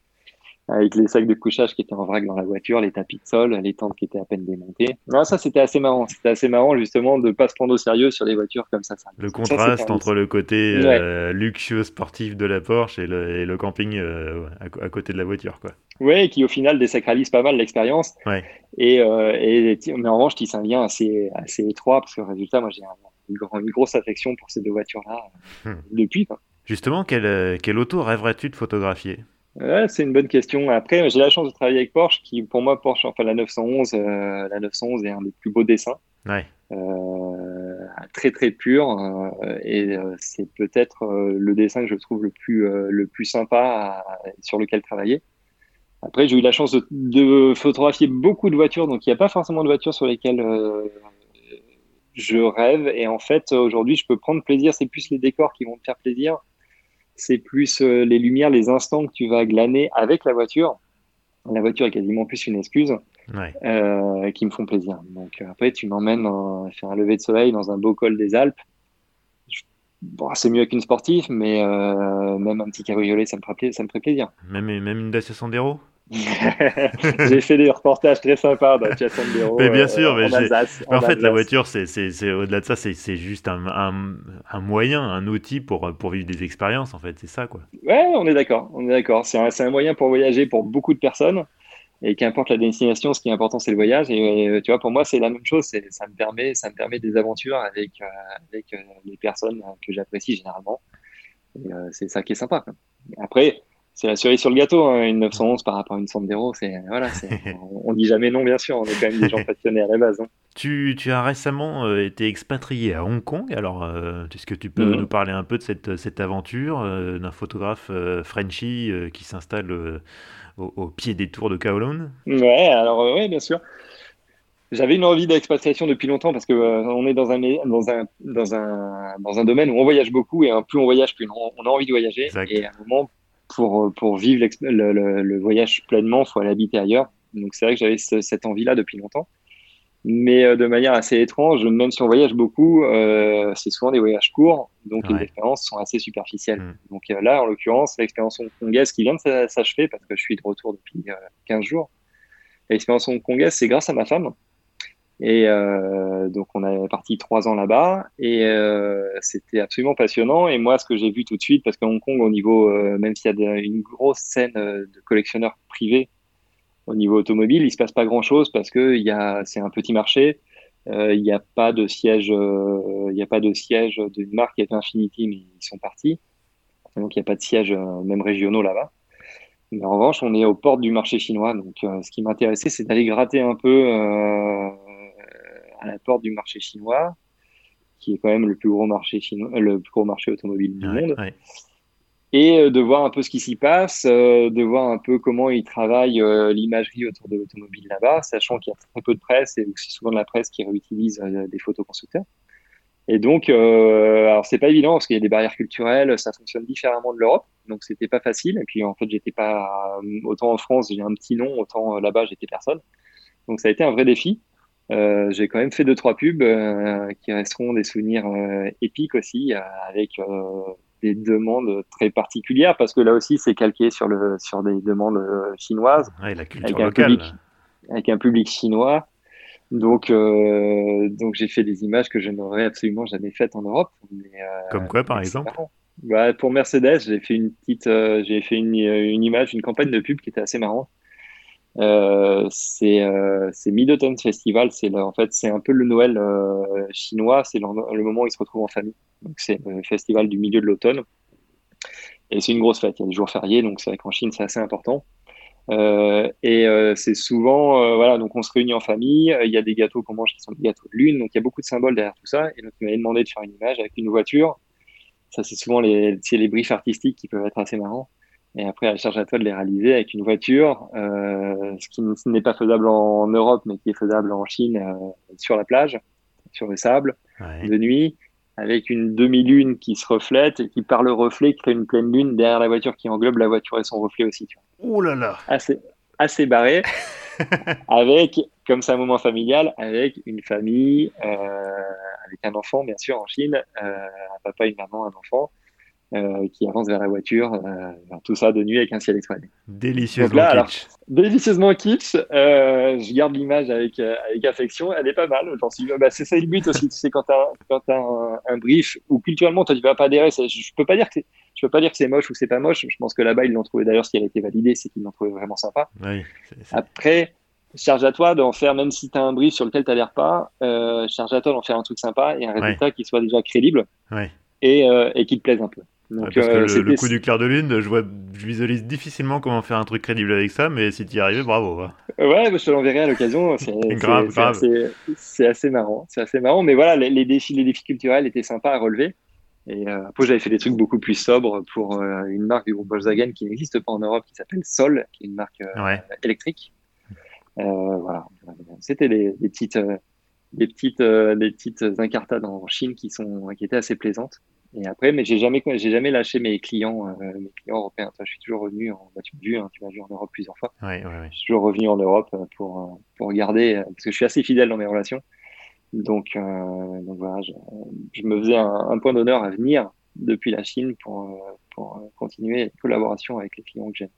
avec les sacs de couchage qui étaient en vrac dans la voiture, les tapis de sol, les tentes qui étaient à peine démontées. Non, ça c'était assez marrant. C'était assez marrant justement de pas se prendre au sérieux sur des voitures comme ça. Le contraste entre le côté euh, luxueux sportif de la Porsche et le, camping euh, à, côté de la voiture, quoi. Ouais, qui au final désacralise pas mal l'expérience. Ouais. Et, euh, et, mais en revanche, qui un lien assez assez étroit parce que résultat, moi j'ai une, grosse affection pour ces deux voitures-là hmm. depuis. Quoi. Justement, quelle, quelle auto rêverais-tu de photographier? C'est une bonne question. Après, j'ai la chance de travailler avec Porsche, qui pour moi, Porsche, enfin la 911, euh, la 911 est un des plus beaux dessins. Ouais. Euh, très très pur euh, et c'est peut-être le dessin que je trouve le plus le plus sympa sur lequel travailler. Après, j'ai eu la chance de, de, photographier beaucoup de voitures, donc il n'y a pas forcément de voitures sur lesquelles je rêve. Et en fait, aujourd'hui, je peux prendre plaisir. C'est plus les décors qui vont me faire plaisir c'est plus euh, les lumières, les instants que tu vas glaner avec la voiture. La voiture est quasiment plus une excuse euh, qui me font plaisir. Donc euh, après, tu m'emmènes faire un lever de soleil dans un beau col des Alpes. Bon, c'est mieux qu'une sportive, mais même un petit cabriolet, ça me ferait, ça me ferait plaisir. Même, même une Dacia Sandero? j'ai fait des reportages très sympas dans Sandero. Mais bien sûr, mais en, fait, la voiture, c'est au-delà de ça, c'est juste un, un, moyen, un outil pour, pour vivre des expériences, en fait, c'est ça, quoi. Ouais, on est d'accord, on est d'accord. C'est un, un, moyen pour voyager pour beaucoup de personnes. Et qu'importe la destination, ce qui est important, c'est le voyage. Et, tu vois, pour moi, c'est la même chose. Ça me permet, ça me permet des aventures avec, avec les personnes que j'apprécie généralement. Et c'est ça qui est sympa. Après, c'est la cerise sur le gâteau, hein, une 911 par rapport à une Sandero. C'est voilà, on, on, dit jamais non, bien sûr. On est quand même des gens passionnés à la base. Hein. Tu, tu, as récemment euh, été expatrié à Hong Kong. Alors, euh, est-ce que tu peux mhm. nous parler un peu de cette, cette aventure euh, d'un photographe Frenchy qui s'installe au, pied des tours de Kowloon? Ouais, alors ouais, bien sûr. J'avais une envie d'expatriation depuis longtemps parce que on est dans un, dans un dans un dans un domaine où on voyage beaucoup et plus on voyage, plus on, a envie de voyager. Et à un moment, pour, pour vivre le, le, voyage pleinement, il faut aller habiter ailleurs. Donc c'est vrai que j'avais cette envie-là depuis longtemps. Mais euh, de manière assez étrange, même si on voyage beaucoup, euh, c'est souvent des voyages courts, donc les expériences sont assez superficielles. Mm. Donc euh, là, en l'occurrence, l'expérience hongkongaise qui vient de s'achever, parce que je suis de retour depuis 15 jours, l'expérience hongkongaise, c'est grâce à ma femme, et euh, donc, on est parti trois ans là-bas et euh, c'était absolument passionnant. Et moi, ce que j'ai vu tout de suite, parce qu'à Hong Kong, au niveau, euh, même s'il y a une grosse scène euh, de collectionneurs privés au niveau automobile, il se passe pas grand-chose parce que c'est un petit marché. Euh, il n'y a pas de siège, il n'y a pas de siège d'une marque qui est Infinity, mais ils sont partis. Donc, il n'y a pas de siège même régionaux là-bas. Mais en revanche, on est aux portes du marché chinois. Donc, ce qui m'intéressait, c'est d'aller gratter un peu à la porte du marché chinois, qui est quand même le plus gros marché chinois, le plus gros marché automobile du monde. Et euh, de voir un peu ce qui s'y passe, euh, de voir un peu comment ils travaillent euh, l'imagerie autour de l'automobile là-bas, sachant qu'il y a très peu de presse et aussi souvent de la presse qui réutilise des photos constructeurs. Et donc, euh, alors c'est pas évident parce qu'il y a des barrières culturelles, ça fonctionne différemment de l'Europe, donc c'était pas facile. Et puis en fait, j'étais pas autant en France, j'ai un petit nom, autant là-bas, j'étais personne. Donc ça a été un vrai défi. Euh, j'ai quand même fait deux trois pubs euh, qui resteront des souvenirs euh, épiques aussi, avec des demandes très particulières parce que là aussi c'est calqué sur le sur des demandes chinoises, ouais, la culture avec, un Public, avec un public chinois. Donc donc j'ai fait des images que je n'aurais absolument jamais faites en Europe. Mais, Comme quoi par exemple bah, pour Mercedes, j'ai fait une petite, j'ai fait une, une, image, une campagne de pub qui était assez marrante. Euh, c'est euh, Mid-Autumn Festival. C'est en fait c'est un peu le Noël euh, chinois. C'est le, moment où ils se retrouvent en famille. Donc c'est le festival du milieu de l'automne. Et c'est une grosse fête. Il y a des jours fériés, donc c'est vrai qu'en Chine c'est assez important. Et c'est souvent, voilà, donc on se réunit en famille, il y a des gâteaux qu'on mange qui sont des gâteaux de lune, donc il y a beaucoup de symboles derrière tout ça. Et donc il m'avait demandé de faire une image avec une voiture. Ça, c'est souvent les, les briefs artistiques qui peuvent être assez marrants. Et après, elle charge à toi de les réaliser avec une voiture, euh, ce qui n'est pas faisable en Europe, mais qui est faisable en Chine, euh, sur la plage, sur le sable, de nuit, avec une demi-lune qui se reflète et qui, par le reflet, crée une pleine lune derrière la voiture qui englobe la voiture et son reflet aussi. Tu vois. Oh là là Assez, assez barré, avec, comme c'est un moment familial, avec une famille, euh, avec un enfant, bien sûr, en Chine, un papa, une maman, un enfant. Euh, qui avance vers la voiture, euh, tout ça de nuit avec un ciel étoilé. Délicieusement kitsch. délicieusement kitsch. Euh, je garde l'image avec, avec affection. Elle est pas mal. Bah, c'est ça le but aussi. tu sais, quand tu as, un, un, brief où culturellement, tu vas pas adhérer. Je peux pas dire que je peux pas dire que c'est moche ou c'est pas moche. Je pense que là-bas, ils l'ont trouvé. D'ailleurs, ce qui a été validé, c'est qu'ils l'ont trouvé vraiment sympa. Oui, Après, charge à toi d'en faire, même si tu as un brief sur lequel tu n'adhères pas, charge à toi d'en faire un truc sympa et un résultat qui soit déjà crédible et, et qui te plaise un peu. Donc, parce que euh, le, coup du clair de lune, je, vois, je visualise difficilement comment faire un truc crédible avec ça, mais si tu y arrives, bravo. Ouais, je te l'enverrai à l'occasion. C'est grave. C'est assez, marrant. C'est assez marrant, mais voilà, les, défis, les défis culturels étaient sympas à relever. Et euh, après, j'avais fait des trucs beaucoup plus sobres pour euh, une marque du groupe Volkswagen qui n'existe pas en Europe, qui s'appelle Sol, qui est une marque électrique. voilà, c'était des, des, petites, des petites, des petites incartades en Chine qui sont, qui étaient assez plaisantes. Et après, mais j'ai jamais, j'ai jamais lâché mes clients, euh, mes clients européens. je suis toujours revenu en, bah, tu m'as vu, hein, tu m'as vu en Europe plusieurs fois. Ouais, ouais, Je suis toujours revenu en Europe euh, pour, euh, pour regarder, parce que je suis assez fidèle dans mes relations. Donc, donc voilà, je, je, me faisais un, un point d'honneur à venir depuis la Chine pour, pour continuer la collaboration avec les clients que j'ai.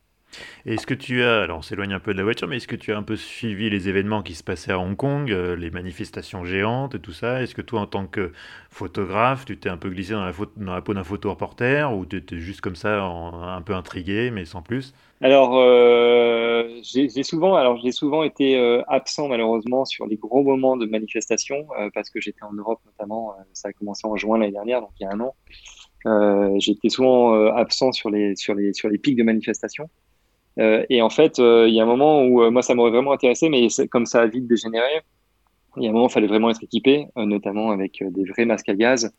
Est-ce que tu as, alors on s'éloigne un peu de la voiture, mais est-ce que tu as un peu suivi les événements qui se passaient à Hong Kong, euh, les manifestations géantes et tout ça? Est-ce que toi, en tant que photographe, tu t'es un peu glissé dans la, peau d'un photo-reporter ou tu étais juste comme ça, un peu intrigué, mais sans plus? Alors, euh, j'ai souvent, alors j'ai souvent été euh, absent malheureusement sur les gros moments de manifestation parce que j'étais en Europe notamment. ça a commencé en juin l'année dernière, donc il y a un an. j'étais souvent absent sur les sur les sur les pics de manifestation. Euh, et en fait, euh, il y a un moment où euh, moi, ça m'aurait vraiment intéressé, mais comme ça a vite dégénéré, il y a un moment où il fallait vraiment être équipé, notamment avec des vrais masques à gaz.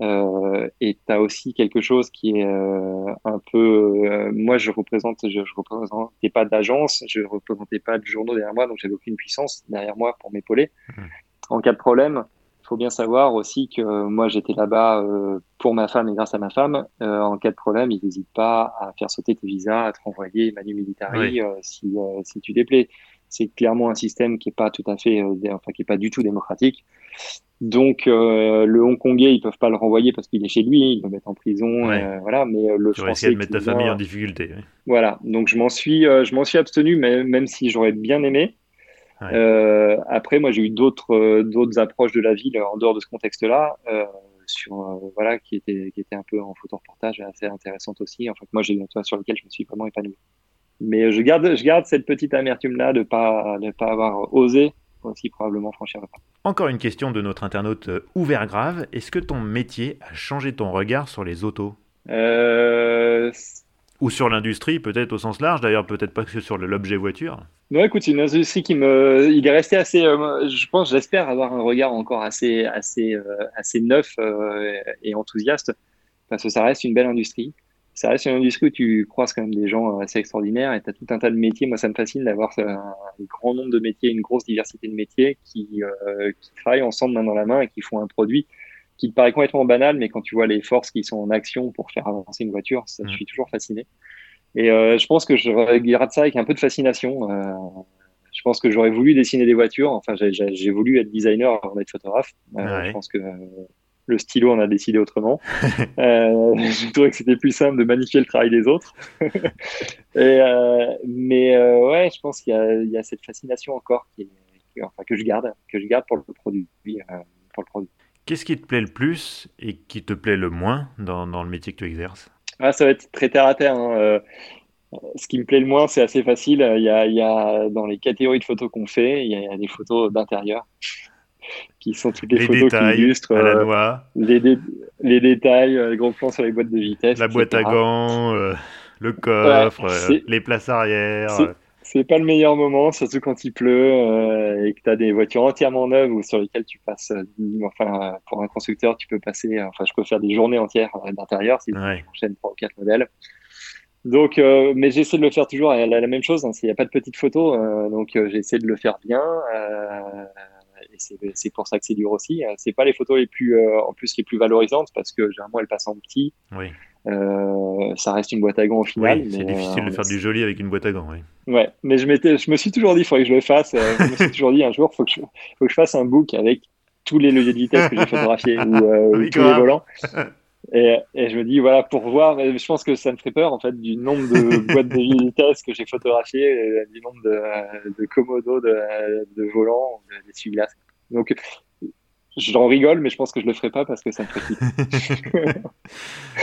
et tu as aussi quelque chose qui est un peu. moi, je représente, je, je représentais pas d'agence, je représentais pas de journaux derrière moi, donc j'avais aucune puissance derrière moi pour m'épauler. Mmh. En cas de problème, faut bien savoir aussi que moi j'étais là-bas euh, pour ma femme et grâce à ma femme. Euh, en cas de problème, ils n'hésitent pas à faire sauter tes visas, à te renvoyer manu militari euh, si, si tu déplais. C'est clairement un système qui est pas tout à fait, enfin qui est pas du tout démocratique. Donc le Hongkongais, ils peuvent pas le renvoyer parce qu'il est chez lui, ils le mettent en prison, voilà. Mais le tu français, de mettre ta famille en difficulté. Voilà. Donc je m'en suis, je m'en suis abstenu, mais même si j'aurais bien aimé. Euh, après, moi, j'ai eu d'autres euh, d'autres approches de la ville en dehors de ce contexte-là, euh, sur voilà, qui étaient qui étaient un peu en photo reportage assez intéressantes aussi. En fait, moi, j'ai sur lesquelles je me suis vraiment épanoui. Mais je garde je garde cette petite amertume-là de pas de pas avoir osé aussi probablement franchir le pas. Encore une question de notre internaute ouvert grave. Est-ce que ton métier a changé ton regard sur les autos? Ou sur l'industrie, peut-être au sens large, d'ailleurs, peut-être pas que sur l'objet voiture. Non, écoute, c'est une industrie qui me. Il est resté assez. Euh, je pense, j'espère avoir un regard encore assez, assez, euh, assez neuf euh, et enthousiaste, parce que ça reste une belle industrie. Ça reste une industrie où tu croises quand même des gens assez extraordinaires et tu as tout un tas de métiers. Moi, ça me fascine d'avoir un, grand nombre de métiers, une grosse diversité de métiers qui, qui travaillent ensemble main dans la main et qui font un produit qui te paraît complètement banal, mais quand tu vois les forces qui sont en action pour faire avancer une voiture, ça, je mm. suis toujours fasciné. Et euh, je pense que je regarde ça avec un peu de fascination. Euh, je pense que j'aurais voulu dessiner des voitures. Enfin, j'ai voulu être designer avant d'être photographe. Euh, je pense que le stylo en a décidé autrement. je trouvais que c'était plus simple de magnifier le travail des autres. Et, mais ouais, je pense qu'il y, y, a cette fascination encore qui, qui, enfin, que je garde, que je garde pour le produit, pour le produit. Qu'est-ce qui te plaît le plus et qui te plaît le moins dans, dans le métier que tu exerces? Ah, Ça va être très terre à terre. Hein. Euh, ce qui me plaît le moins, c'est assez facile. Il y, a, il y a, dans les catégories de photos qu'on fait, il y, a, des photos d'intérieur qui sont toutes les, photos qui illustrent à la noix. les, les, détails, euh, les gros plans sur les boîtes de vitesse. La boîte à gants, euh, le coffre, les places arrière c'est pas le meilleur moment, surtout quand il pleut euh, et que tu as des voitures entièrement neuves ou sur lesquelles tu passes, euh, enfin, pour un constructeur, tu peux passer, enfin, je peux faire des journées entières euh, d'intérieur si ouais. tu trois ou quatre modèles. Donc, mais j'essaie de le faire toujours à la, même chose. Hein, il n'y a pas de petites photos, donc j'essaie de le faire bien. et c'est pour ça que c'est dur aussi. C'est pas les photos les plus, en plus les plus valorisantes parce que généralement elles passent en petit. Oui. Euh, ça reste une boîte à gants au final. c'est difficile de euh, faire du joli avec une boîte à gants. Oui. Ouais, mais je, je me suis toujours dit, il faudrait que je le fasse. Euh, je me suis toujours dit, un jour, il faut, que je, faut que je fasse un book avec tous les leviers de vitesse que j'ai photographiés ou, tous les volants. Et, et, je me dis, voilà, pour voir, je pense que ça me ferait peur, en fait, du nombre de boîtes de vitesse que j'ai photographiées, du nombre de, de commodos, de, de volants, d'essuie-glaces. Donc, J'en rigole, mais je pense que je le ferai pas parce que ça me fait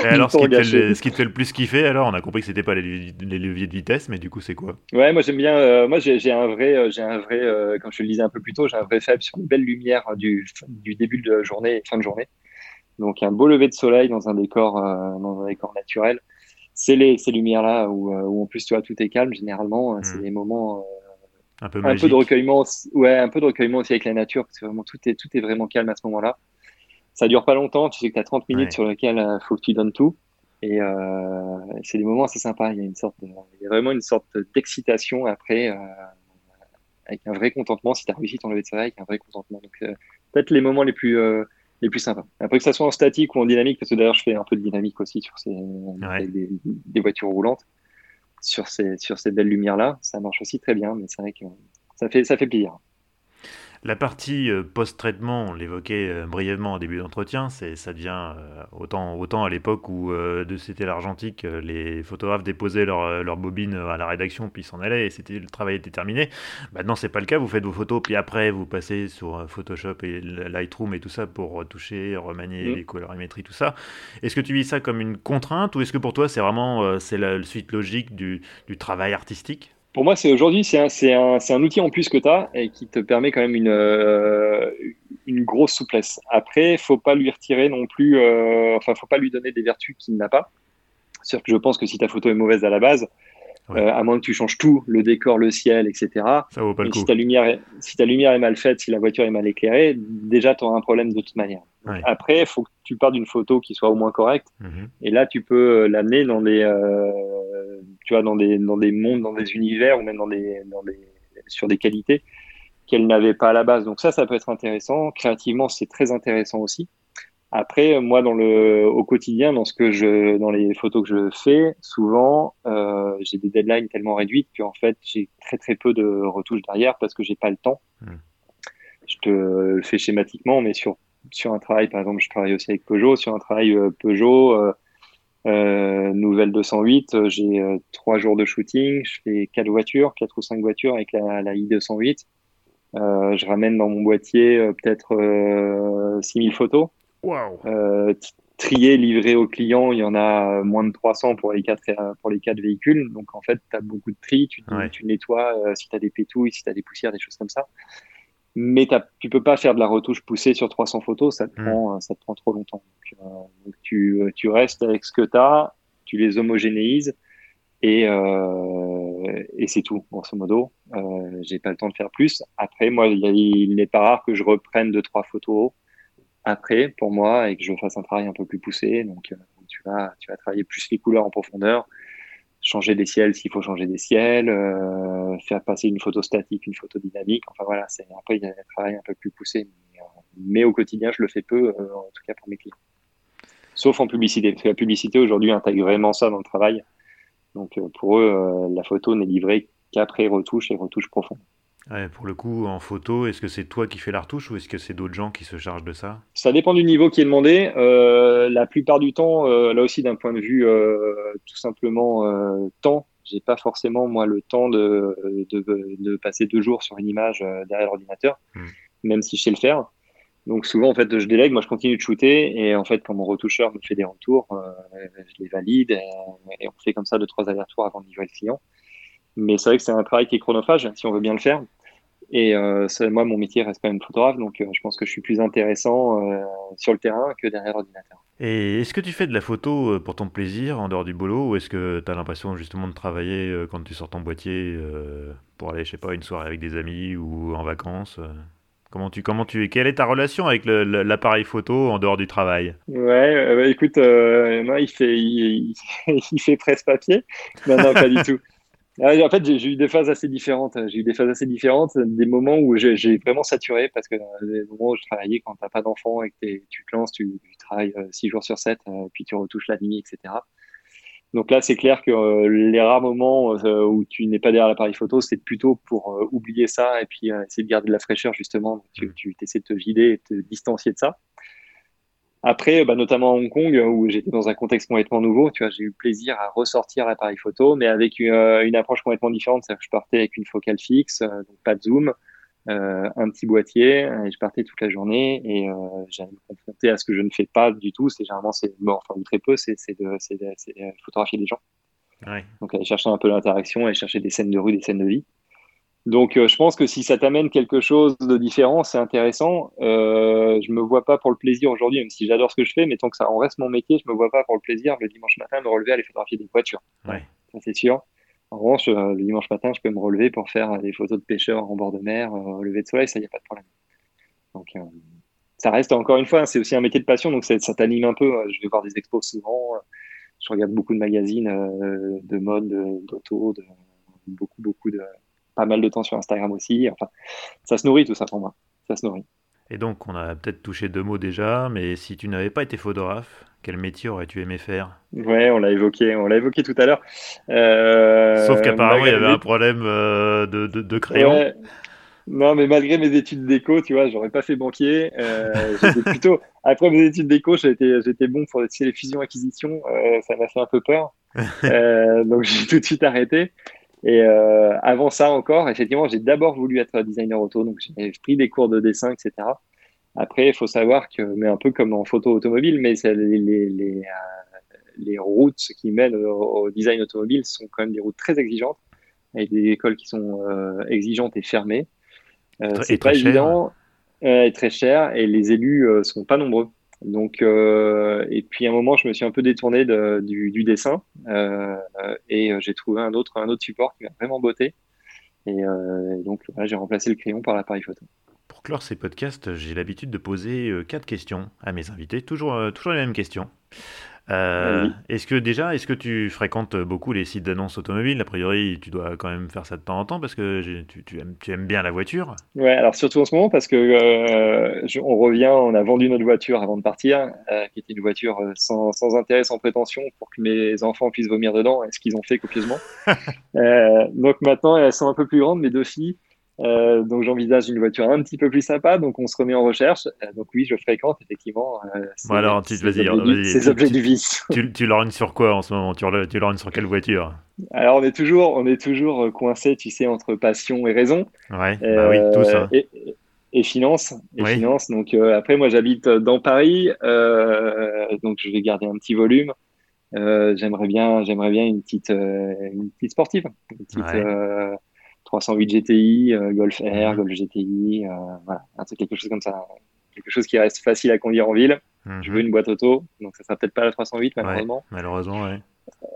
Et alors, ce qui, ce qui, te fait le plus kiffer, alors, on a compris que c'était pas les, leviers de vitesse, mais du coup, c'est quoi? Ouais, moi j'aime bien. Euh, moi, j'ai un vrai, euh, j'ai un vrai, euh, comme je le disais un peu plus tôt, j'ai un vrai faible sur une belle lumière du, du début de journée et fin de journée. Donc, un beau lever de soleil dans un décor, dans un décor naturel. C'est les ces lumières-là où, où, en plus, tu vois, tout est calme. Généralement, c'est hmm. des moments un peu, de recueillement, ouais, un peu de recueillement aussi avec la nature, parce que vraiment tout est, tout est vraiment calme à ce moment-là. Ça dure pas longtemps, tu sais que tu as 30 minutes sur lesquelles il euh, faut que tu donnes tout. Et euh, c'est des moments assez sympas. Il y a une sorte, il y a vraiment une sorte d'excitation après, euh, avec un vrai contentement. Si tu as réussi ton lever de soleil, avec un vrai contentement. Donc euh, peut-être les moments les plus les plus sympas. Après que ça soit en statique ou en dynamique, parce que d'ailleurs je fais un peu de dynamique aussi sur ces des, des, voitures roulantes sur ces, sur ces belles lumières-là. Ça marche aussi très bien, mais c'est vrai que ça fait, ça fait plaisir. La partie euh, post-traitement, on l'évoquait euh, brièvement au début d'entretien, c'est ça devient euh, autant, autant à l'époque où de c'était l'argentique, les photographes déposaient leur, leur, bobine à la rédaction puis s'en allaient et c'était le travail était terminé. Maintenant c'est pas le cas, vous faites vos photos puis après vous passez sur Photoshop et Lightroom et tout ça pour retoucher, remanier mm. les colorimétries tout ça. Est-ce que tu vis ça comme une contrainte ou est-ce que pour toi c'est vraiment c'est la, la, suite logique du, du travail artistique? Pour moi, c'est aujourd'hui, c'est un, un, un, outil en plus que tu as et qui te permet quand même une, euh, une grosse souplesse. Après, faut pas lui retirer non plus, euh, enfin, faut pas lui donner des vertus qu'il n'a pas. C'est-à-dire que je pense que si ta photo est mauvaise à la base, euh, à moins que tu changes tout, le décor, le ciel, etc. Ça vaut pas le coup. Si ta, lumière si ta lumière est mal faite, si la voiture est mal éclairée, déjà, tu auras un problème de toute manière. Après, il faut que tu partes d'une photo qui soit au moins correcte. Mhm. Et là, tu peux l'amener dans des, euh, tu vois, dans des, dans des mondes, dans des univers ou même dans des, dans des, sur des qualités qu'elle n'avait pas à la base. Donc ça, ça peut être intéressant. Créativement, c'est très intéressant aussi. Après, moi, dans le, au quotidien, dans ce que je, dans les photos que je fais, souvent, euh, j'ai des deadlines tellement réduites qu'en fait, j'ai très très peu de retouches derrière parce que j'ai pas le temps. Hmm. Je te le fais schématiquement, mais sur sur un travail, par exemple, je travaille aussi avec Peugeot. Sur un travail euh, Peugeot, euh, euh, nouvelle 208, j'ai trois jours de shooting. Je fais quatre voitures, quatre ou cinq voitures avec la, la i208. je ramène dans mon boîtier peut-être 6000 photos. Euh, trier, livrer aux clients, il y en a moins de 300 pour les quatre, euh, pour les quatre véhicules. Donc en fait, tu as beaucoup de tri, tu, tu nettoies euh, si tu as des pétouilles, si tu as des poussières, des choses comme ça. Mais tu peux pas faire de la retouche poussée sur 300 photos, ça te, mm. prend, ça te prend trop longtemps. Donc, tu, tu, restes avec ce que tu as, tu les homogénéises et, euh, et c'est tout, grosso modo. Euh, J'ai pas le temps de faire plus. Après, moi, il n'est pas rare que je reprenne deux, trois photos après pour moi et que je fasse un travail un peu plus poussé. Donc, euh, tu, vas, tu vas travailler plus les couleurs en profondeur, changer des ciels s'il faut changer des ciels, euh, faire passer une photo statique, une photo dynamique. Enfin voilà, c'est après il y a un travail un peu plus poussé. Mais, euh, au quotidien, je le fais peu, en tout cas pour mes clients. Sauf en publicité, parce que la publicité aujourd'hui intègre vraiment ça dans le travail. Donc pour eux, la photo n'est livrée qu'après retouche et retouche profonde pour le coup, en photo, est-ce que c'est toi qui fais la retouche ou est-ce que c'est d'autres gens qui se chargent de ça Ça dépend du niveau qui est demandé. Euh, la plupart du temps, euh, là aussi d'un point de vue euh, tout simplement temps, j'ai pas forcément moi le temps de, de, passer deux jours sur une image derrière l'ordinateur, hmm. même si je sais le faire. Donc souvent en fait je délègue, moi je continue de shooter et en fait quand mon retoucheur me fait des retours, je les valide et, et, on fait comme ça deux trois allers-retours avant de livrer le client. Mais c'est vrai que c'est un travail qui est chronophage si on veut bien le faire. Et euh, moi, mon métier reste quand même photographe, donc euh, je pense que je suis plus intéressant euh, sur le terrain que derrière l'ordinateur. Et est-ce que tu fais de la photo pour ton plaisir en dehors du boulot ou est-ce que tu as l'impression justement de travailler quand tu sors ton boîtier pour aller, je sais pas, une soirée avec des amis ou en vacances Comment tu, comment tu, quelle est ta relation avec l'appareil photo en dehors du travail? Ouais, bah, écoute, non, il fait, il, il, fait presse papier. Non, non, pas du tout. En fait, j'ai eu des phases assez différentes. J'ai eu des phases assez différentes, des moments où j'ai vraiment saturé parce que des moments où je travaillais quand t'as pas d'enfant et que tu te lances, tu, travailles 6 euh, jours sur 7, euh, puis tu retouches la nuit, etc. Donc là, c'est clair que euh, les rares moments où tu n'es pas derrière l'appareil photo, c'est plutôt pour oublier ça et puis essayer de garder de la fraîcheur justement. tu, tu essaies de te vider et de te distancier de ça. Après, bah, notamment à Hong Kong, où j'étais dans un contexte complètement nouveau, tu vois, j'ai eu plaisir à ressortir l'appareil photo, mais avec une, euh, une approche complètement différente. C'est-à-dire que je partais avec une focale fixe, euh, donc pas de zoom, euh, un petit boîtier, et je partais toute la journée et euh, j'allais me confronter à ce que je ne fais pas du tout. C'est généralement, c'est bon, enfin très peu, c'est de, de, photographier des gens. Ouais. Donc aller chercher un peu l'interaction, aller chercher des scènes de rue, des scènes de vie. Donc, euh, je pense que si ça t'amène quelque chose de différent, c'est intéressant. Euh, je me vois pas pour le plaisir aujourd'hui, même si j'adore ce que je fais, mais tant que ça en reste mon métier, je me vois pas pour le plaisir le dimanche matin me relever à aller photographier des voitures. Ouais. Ça, c'est sûr. En revanche, euh, le dimanche matin, je peux me relever pour faire des photos de pêcheurs en bord de mer, au lever de soleil, ça, y a pas de problème. Donc, euh, ça reste encore une fois, c'est aussi un métier de passion, donc ça, ça t'anime un peu. Je vais voir des expos souvent. Je regarde beaucoup de magazines de mode, d'auto, de, beaucoup, beaucoup de pas mal de temps sur Instagram aussi. Enfin, ça se nourrit tout ça pour moi. Ça se nourrit. Et donc, on a peut-être touché deux mots déjà, mais si tu n'avais pas été photographe, quel métier aurais-tu aimé faire? Ouais, on l'a évoqué, on l'a évoqué tout à l'heure. Euh, Sauf qu'apparemment, il y avait un problème euh, de, de, crayon. Non, mais malgré mes études d'éco, tu vois, j'aurais pas fait banquier. Euh, j'étais plutôt après mes études d'éco, j'étais j'étais bon pour les fusions-acquisitions. Euh, ça m'a fait un peu peur, euh, donc j'ai tout de suite arrêté. Et euh, avant ça encore, effectivement, j'ai d'abord voulu être designer auto, donc j'ai pris des cours de dessin, etc. Après, il faut savoir que, mais un peu comme en photo automobile, mais les, les, les, euh, les routes qui mènent au, design automobile sont quand même des routes très exigeantes, avec des écoles qui sont euh, exigeantes et fermées. C'est pas évident, et très cher, et les élus sont pas nombreux. Donc, euh, et puis à un moment, je me suis un peu détourné du, dessin euh, et j'ai trouvé un autre, un autre support qui m'a vraiment botté. Et euh, donc, là, j'ai remplacé le crayon par l'appareil photo. Pour clore ces podcasts, j'ai l'habitude de poser euh, quatre questions à mes invités, toujours, euh, toujours les mêmes questions. Euh, est-ce que déjà, est-ce que tu fréquentes beaucoup les sites d'annonces automobiles? A priori, tu dois quand même faire ça de temps en temps parce que tu, tu, aimes, tu aimes, bien la voiture. Ouais, alors surtout en ce moment parce que euh, on revient, on a vendu notre voiture avant de partir, euh, qui était une voiture sans, sans, intérêt, sans prétention, pour que mes enfants puissent vomir dedans, et ce qu'ils ont fait copieusement. Donc maintenant, elles sont un peu plus grandes, mes deux filles. Euh, donc j'envisage une voiture un petit peu plus sympa, donc on se remet en recherche. Euh, donc oui, je fréquente effectivement. Euh, bon alors, tu, vas-y, ces objets du vice. Tu, tu l'ornes sur quoi en ce moment? Tu l'ornes sur quelle voiture? Alors on est toujours, on est toujours coincé, tu sais, entre passion et raison. Ouais, bah oui, tout ça. Et, et finance, et finance. Donc après, moi, j'habite dans Paris, donc je vais garder un petit volume. j'aimerais bien, j'aimerais bien une petite, une petite sportive, une petite. Ouais 308 GTI, euh, Golf R, mhm. Golf GTI, euh, voilà, c'est quelque chose comme ça, quelque chose qui reste facile à conduire en ville. Je veux mhm. une boîte auto, donc ça sera peut-être pas la 308 malheureusement. malheureusement, oui.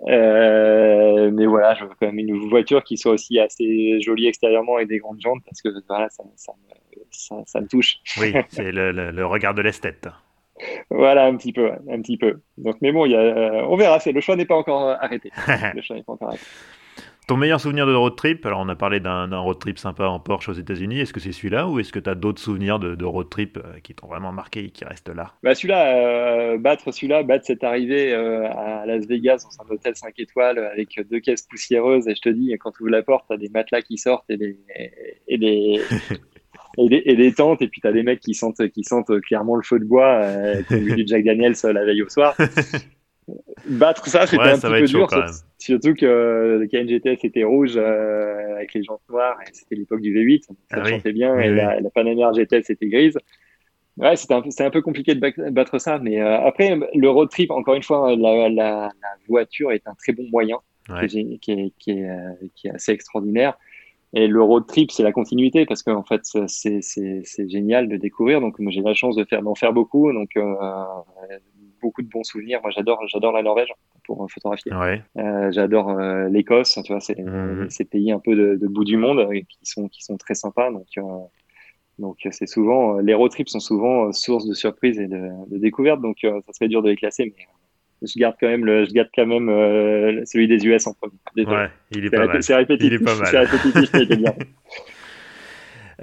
Euh, mais voilà, je veux quand même une voiture qui soit aussi assez jolie extérieurement avec des grandes jantes parce que voilà, ça, ça, me, ça, me, touche. Oui, c'est le, le, regard de l'esthète. Voilà, un petit peu, un petit peu. Donc, mais bon, y a, on verra. Le choix n'est pas encore arrêté. le choix n'est pas encore arrêté. Ton meilleur souvenir de road trip Alors, on a parlé d'un road trip sympa en Porsche aux États-Unis. Est-ce que c'est celui-là ou est-ce que tu as d'autres souvenirs de, road trip euh, qui t'ont vraiment marqué et qui restent là? Bah Celui-là, euh, battre celui-là, battre cette arrivée euh, à Las Vegas dans un hôtel 5 étoiles avec deux caisses poussiéreuses. Et je te dis, quand tu ouvres la porte, tu as des matelas qui sortent et des. Et des... et des, tentes, et puis tu as des mecs qui sentent, qui sentent clairement le feu de bois, ont vu du Jack Daniels la veille au soir. battre ça, c'était un petit peu dur. Surtout que le Cayenne GTS était rouge euh, avec les jantes noires et c'était l'époque du V8. Ça ah chantait bien. et La, la, Panamera GTS était grise. Ouais, c'était un, un, peu compliqué de battre ça. Mais euh, après, le road trip, encore une fois, la, la, voiture est un très bon moyen qui, est, qui, est, qui, est, euh, qui, est, assez extraordinaire. Et le road trip, c'est la continuité parce qu'en fait, c'est génial de découvrir. Donc, moi, j'ai la chance de faire d'en faire beaucoup. Donc, euh, beaucoup de bons souvenirs. Moi, j'adore, j'adore la Norvège pour photographier. Euh, j'adore euh, l'Écosse. Tu vois, c'est mmh. ces pays un peu de, bout du monde euh, qui sont qui sont très sympas. Donc donc c'est souvent les road trips sont souvent source de surprises et de, de découvertes. Donc ça serait dur de les classer, mais je garde quand même le, je garde quand même celui des US en premier. Ouais, il est, pas mal. C'est répétitif. Il est pas mal. C'est répétitif, mais bien.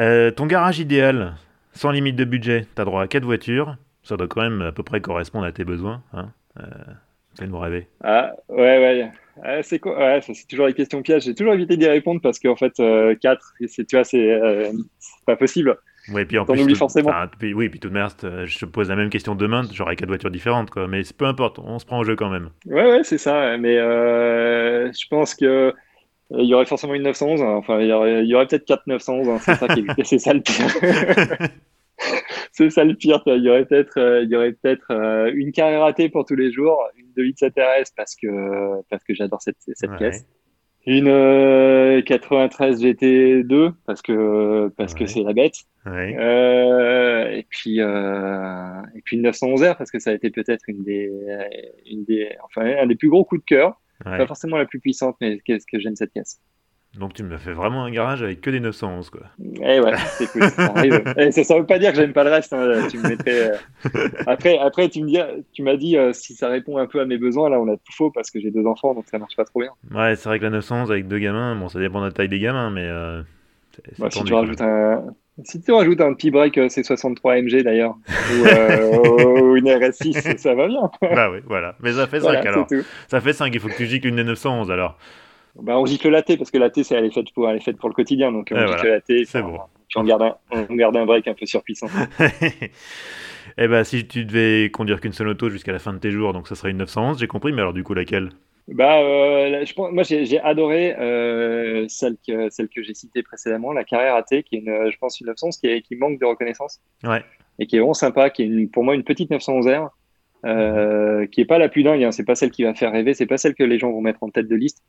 Euh, ton garage idéal, sans limite de budget, tu as droit à quatre voitures, ça doit quand même à peu près correspondre à tes besoins. Hein euh, Fais-nous rêver. Ah, ouais, ouais. c'est quoi? Ouais, c'est toujours les questions pièges. J'ai toujours évité d'y répondre parce qu'en fait, 4, euh, tu vois, c'est euh, pas possible. Oui, puis en plus, oublies forcément. Puis, oui, puis tout de même, je te pose la même question demain, j'aurai quatre voitures différentes, quoi. Mais peu importe, on se prend au jeu quand même. Ouais, ouais, c'est ça. Mais euh, je pense que il y aurait forcément une 911. Hein. Enfin, il y aurait, aurait peut-être 4 911. Hein. C'est ça, ça le pire. c'est ça le pire. Il y aurait peut-être, euh, il y aurait peut-être euh, une carrière ratée pour tous les jours, une 287 RS parce que parce que j'adore cette cette pièce. Une 93 euh, GT2 parce que parce que c'est la bête. et puis et puis une 911 R parce que ça a été peut-être une des une des enfin un des plus gros coups de cœur. Pas forcément la plus puissante, mais qu'est-ce que j'aime cette pièce. Donc tu me fais vraiment un garage avec que des 911 quoi. Eh ouais, c'est cool. Ça, eh, ça, veut pas dire que j'aime pas le reste. Hein. Tu me mettrais, euh, Après, après tu me dis, tu m'as dit euh, si ça répond un peu à mes besoins. Là, on a tout faux parce que j'ai deux enfants, donc ça marche pas trop bien. Ouais, c'est vrai que la 911 avec deux gamins, bon, ça dépend de la taille des gamins, mais euh, bah, si tu rajoutes un, si tu rajoutes un petit break C63 MG d'ailleurs, ou, une RS6, ça va bien. bah oui, voilà. Mais ça fait 5 alors. Ça fait 5, il faut que tu gicles une 911 alors. Bah, on gicle la thé parce que la thé, c'est, elle, est faite pour, elle est faite pour le quotidien. Donc, on gicle la thé. C'est bon. Puis on garde, un, on garde un break un peu surpuissant. eh ben, si tu devais conduire qu'une seule auto jusqu'à la fin de tes jours, donc ça serait une 911, j'ai compris, mais alors du coup, laquelle? Bah, euh, je pense, moi, j'ai adoré euh, celle que, celle que j'ai citée précédemment, la carrière AT, qui est, une, je pense, une 911 qui, est, qui manque de reconnaissance. Ouais. Et qui est vraiment sympa, qui est pour moi une petite 911R, euh, qui est pas la plus dingue. Hein, c'est pas celle qui va faire rêver, c'est pas celle que les gens vont mettre en tête de liste,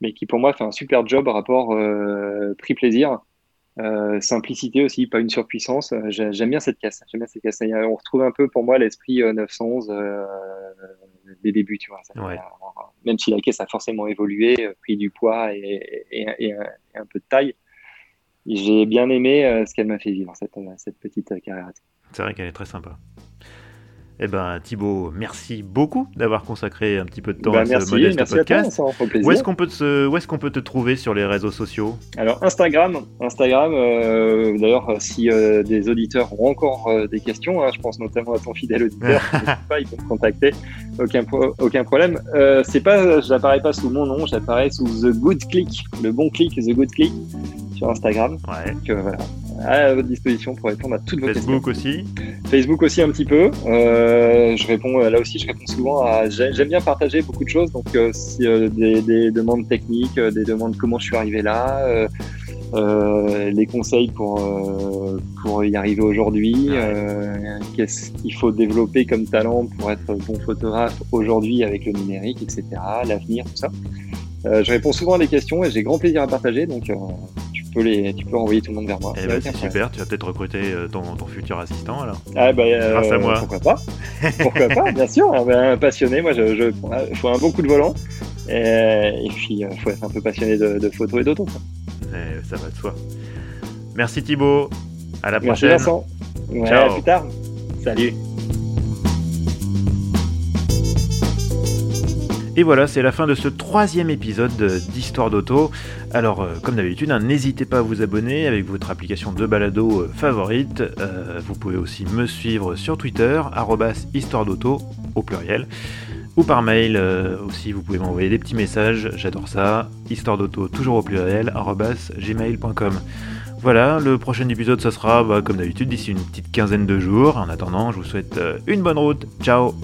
mais qui pour moi fait un super job rapport euh, prix plaisir. Euh, simplicité aussi, pas une surpuissance. Euh, j'aime bien cette caisse. J'aime bien cette caisse. On retrouve un peu pour moi l'esprit 911 des débuts, tu vois. même si la caisse a forcément évolué, pris du poids et, un, peu de taille, j'ai bien aimé ce qu'elle m'a fait vivre, cette, cette petite carrière. C'est vrai qu'elle est très sympa. Eh ben Thibaut, merci beaucoup d'avoir consacré un petit peu de temps bah, à ce modeste podcast. où est-ce qu'on peut, est qu'on peut te trouver sur les réseaux sociaux? Alors Instagram, Instagram. Euh, d'ailleurs, si euh, des auditeurs ont encore euh, des questions, hein, je pense notamment à ton fidèle auditeur, pas, ils peuvent me contacter, aucun, aucun problème. c'est pas, j'apparais pas sous mon nom, j'apparais sous The Good Click, le bon clic, The Good Click sur Instagram. Ouais. Donc, voilà, à votre disposition pour répondre à toutes vos questions. Facebook aussi Facebook aussi un petit peu. Euh, je réponds là aussi, je réponds souvent à. J'aime bien partager beaucoup de choses, donc euh, si, euh, des, des, demandes techniques, euh, des demandes comment je suis arrivé là, euh, les conseils pour pour y arriver aujourd'hui, qu'est-ce qu'il faut développer comme talent pour être bon photographe aujourd'hui avec le numérique, etc. L'avenir, tout ça. je réponds souvent à des questions et j'ai grand plaisir à partager, donc les, tu peux envoyer tout le monde vers moi. Eh ben, c'est super, tu vas peut-être recruter euh, ton, ton, futur assistant alors. Ah bah, euh, Grâce à moi. Pourquoi pas Pourquoi pas, bien sûr. Un passionné, moi je, je, faut un bon coup de volant. Et, puis il faut être un peu passionné de, photos et d'auto. Eh, ça va de soi. Merci Thibaut. À la prochaine. Merci Vincent. Ciao. À plus tard. Salut. Et voilà, c'est la fin de ce troisième épisode d'Histoire d'auto. Alors, euh, comme d'habitude, hein, n'hésitez pas à vous abonner avec votre application de balado euh, favorite. Euh, vous pouvez aussi me suivre sur Twitter, histoire d'auto au pluriel. Ou par mail aussi, vous pouvez m'envoyer des petits messages, j'adore ça. Histoire d'auto, toujours au pluriel, gmail.com. Voilà, le prochain épisode, ça sera, bah, comme d'habitude, d'ici une petite quinzaine de jours. En attendant, je vous souhaite une bonne route. Ciao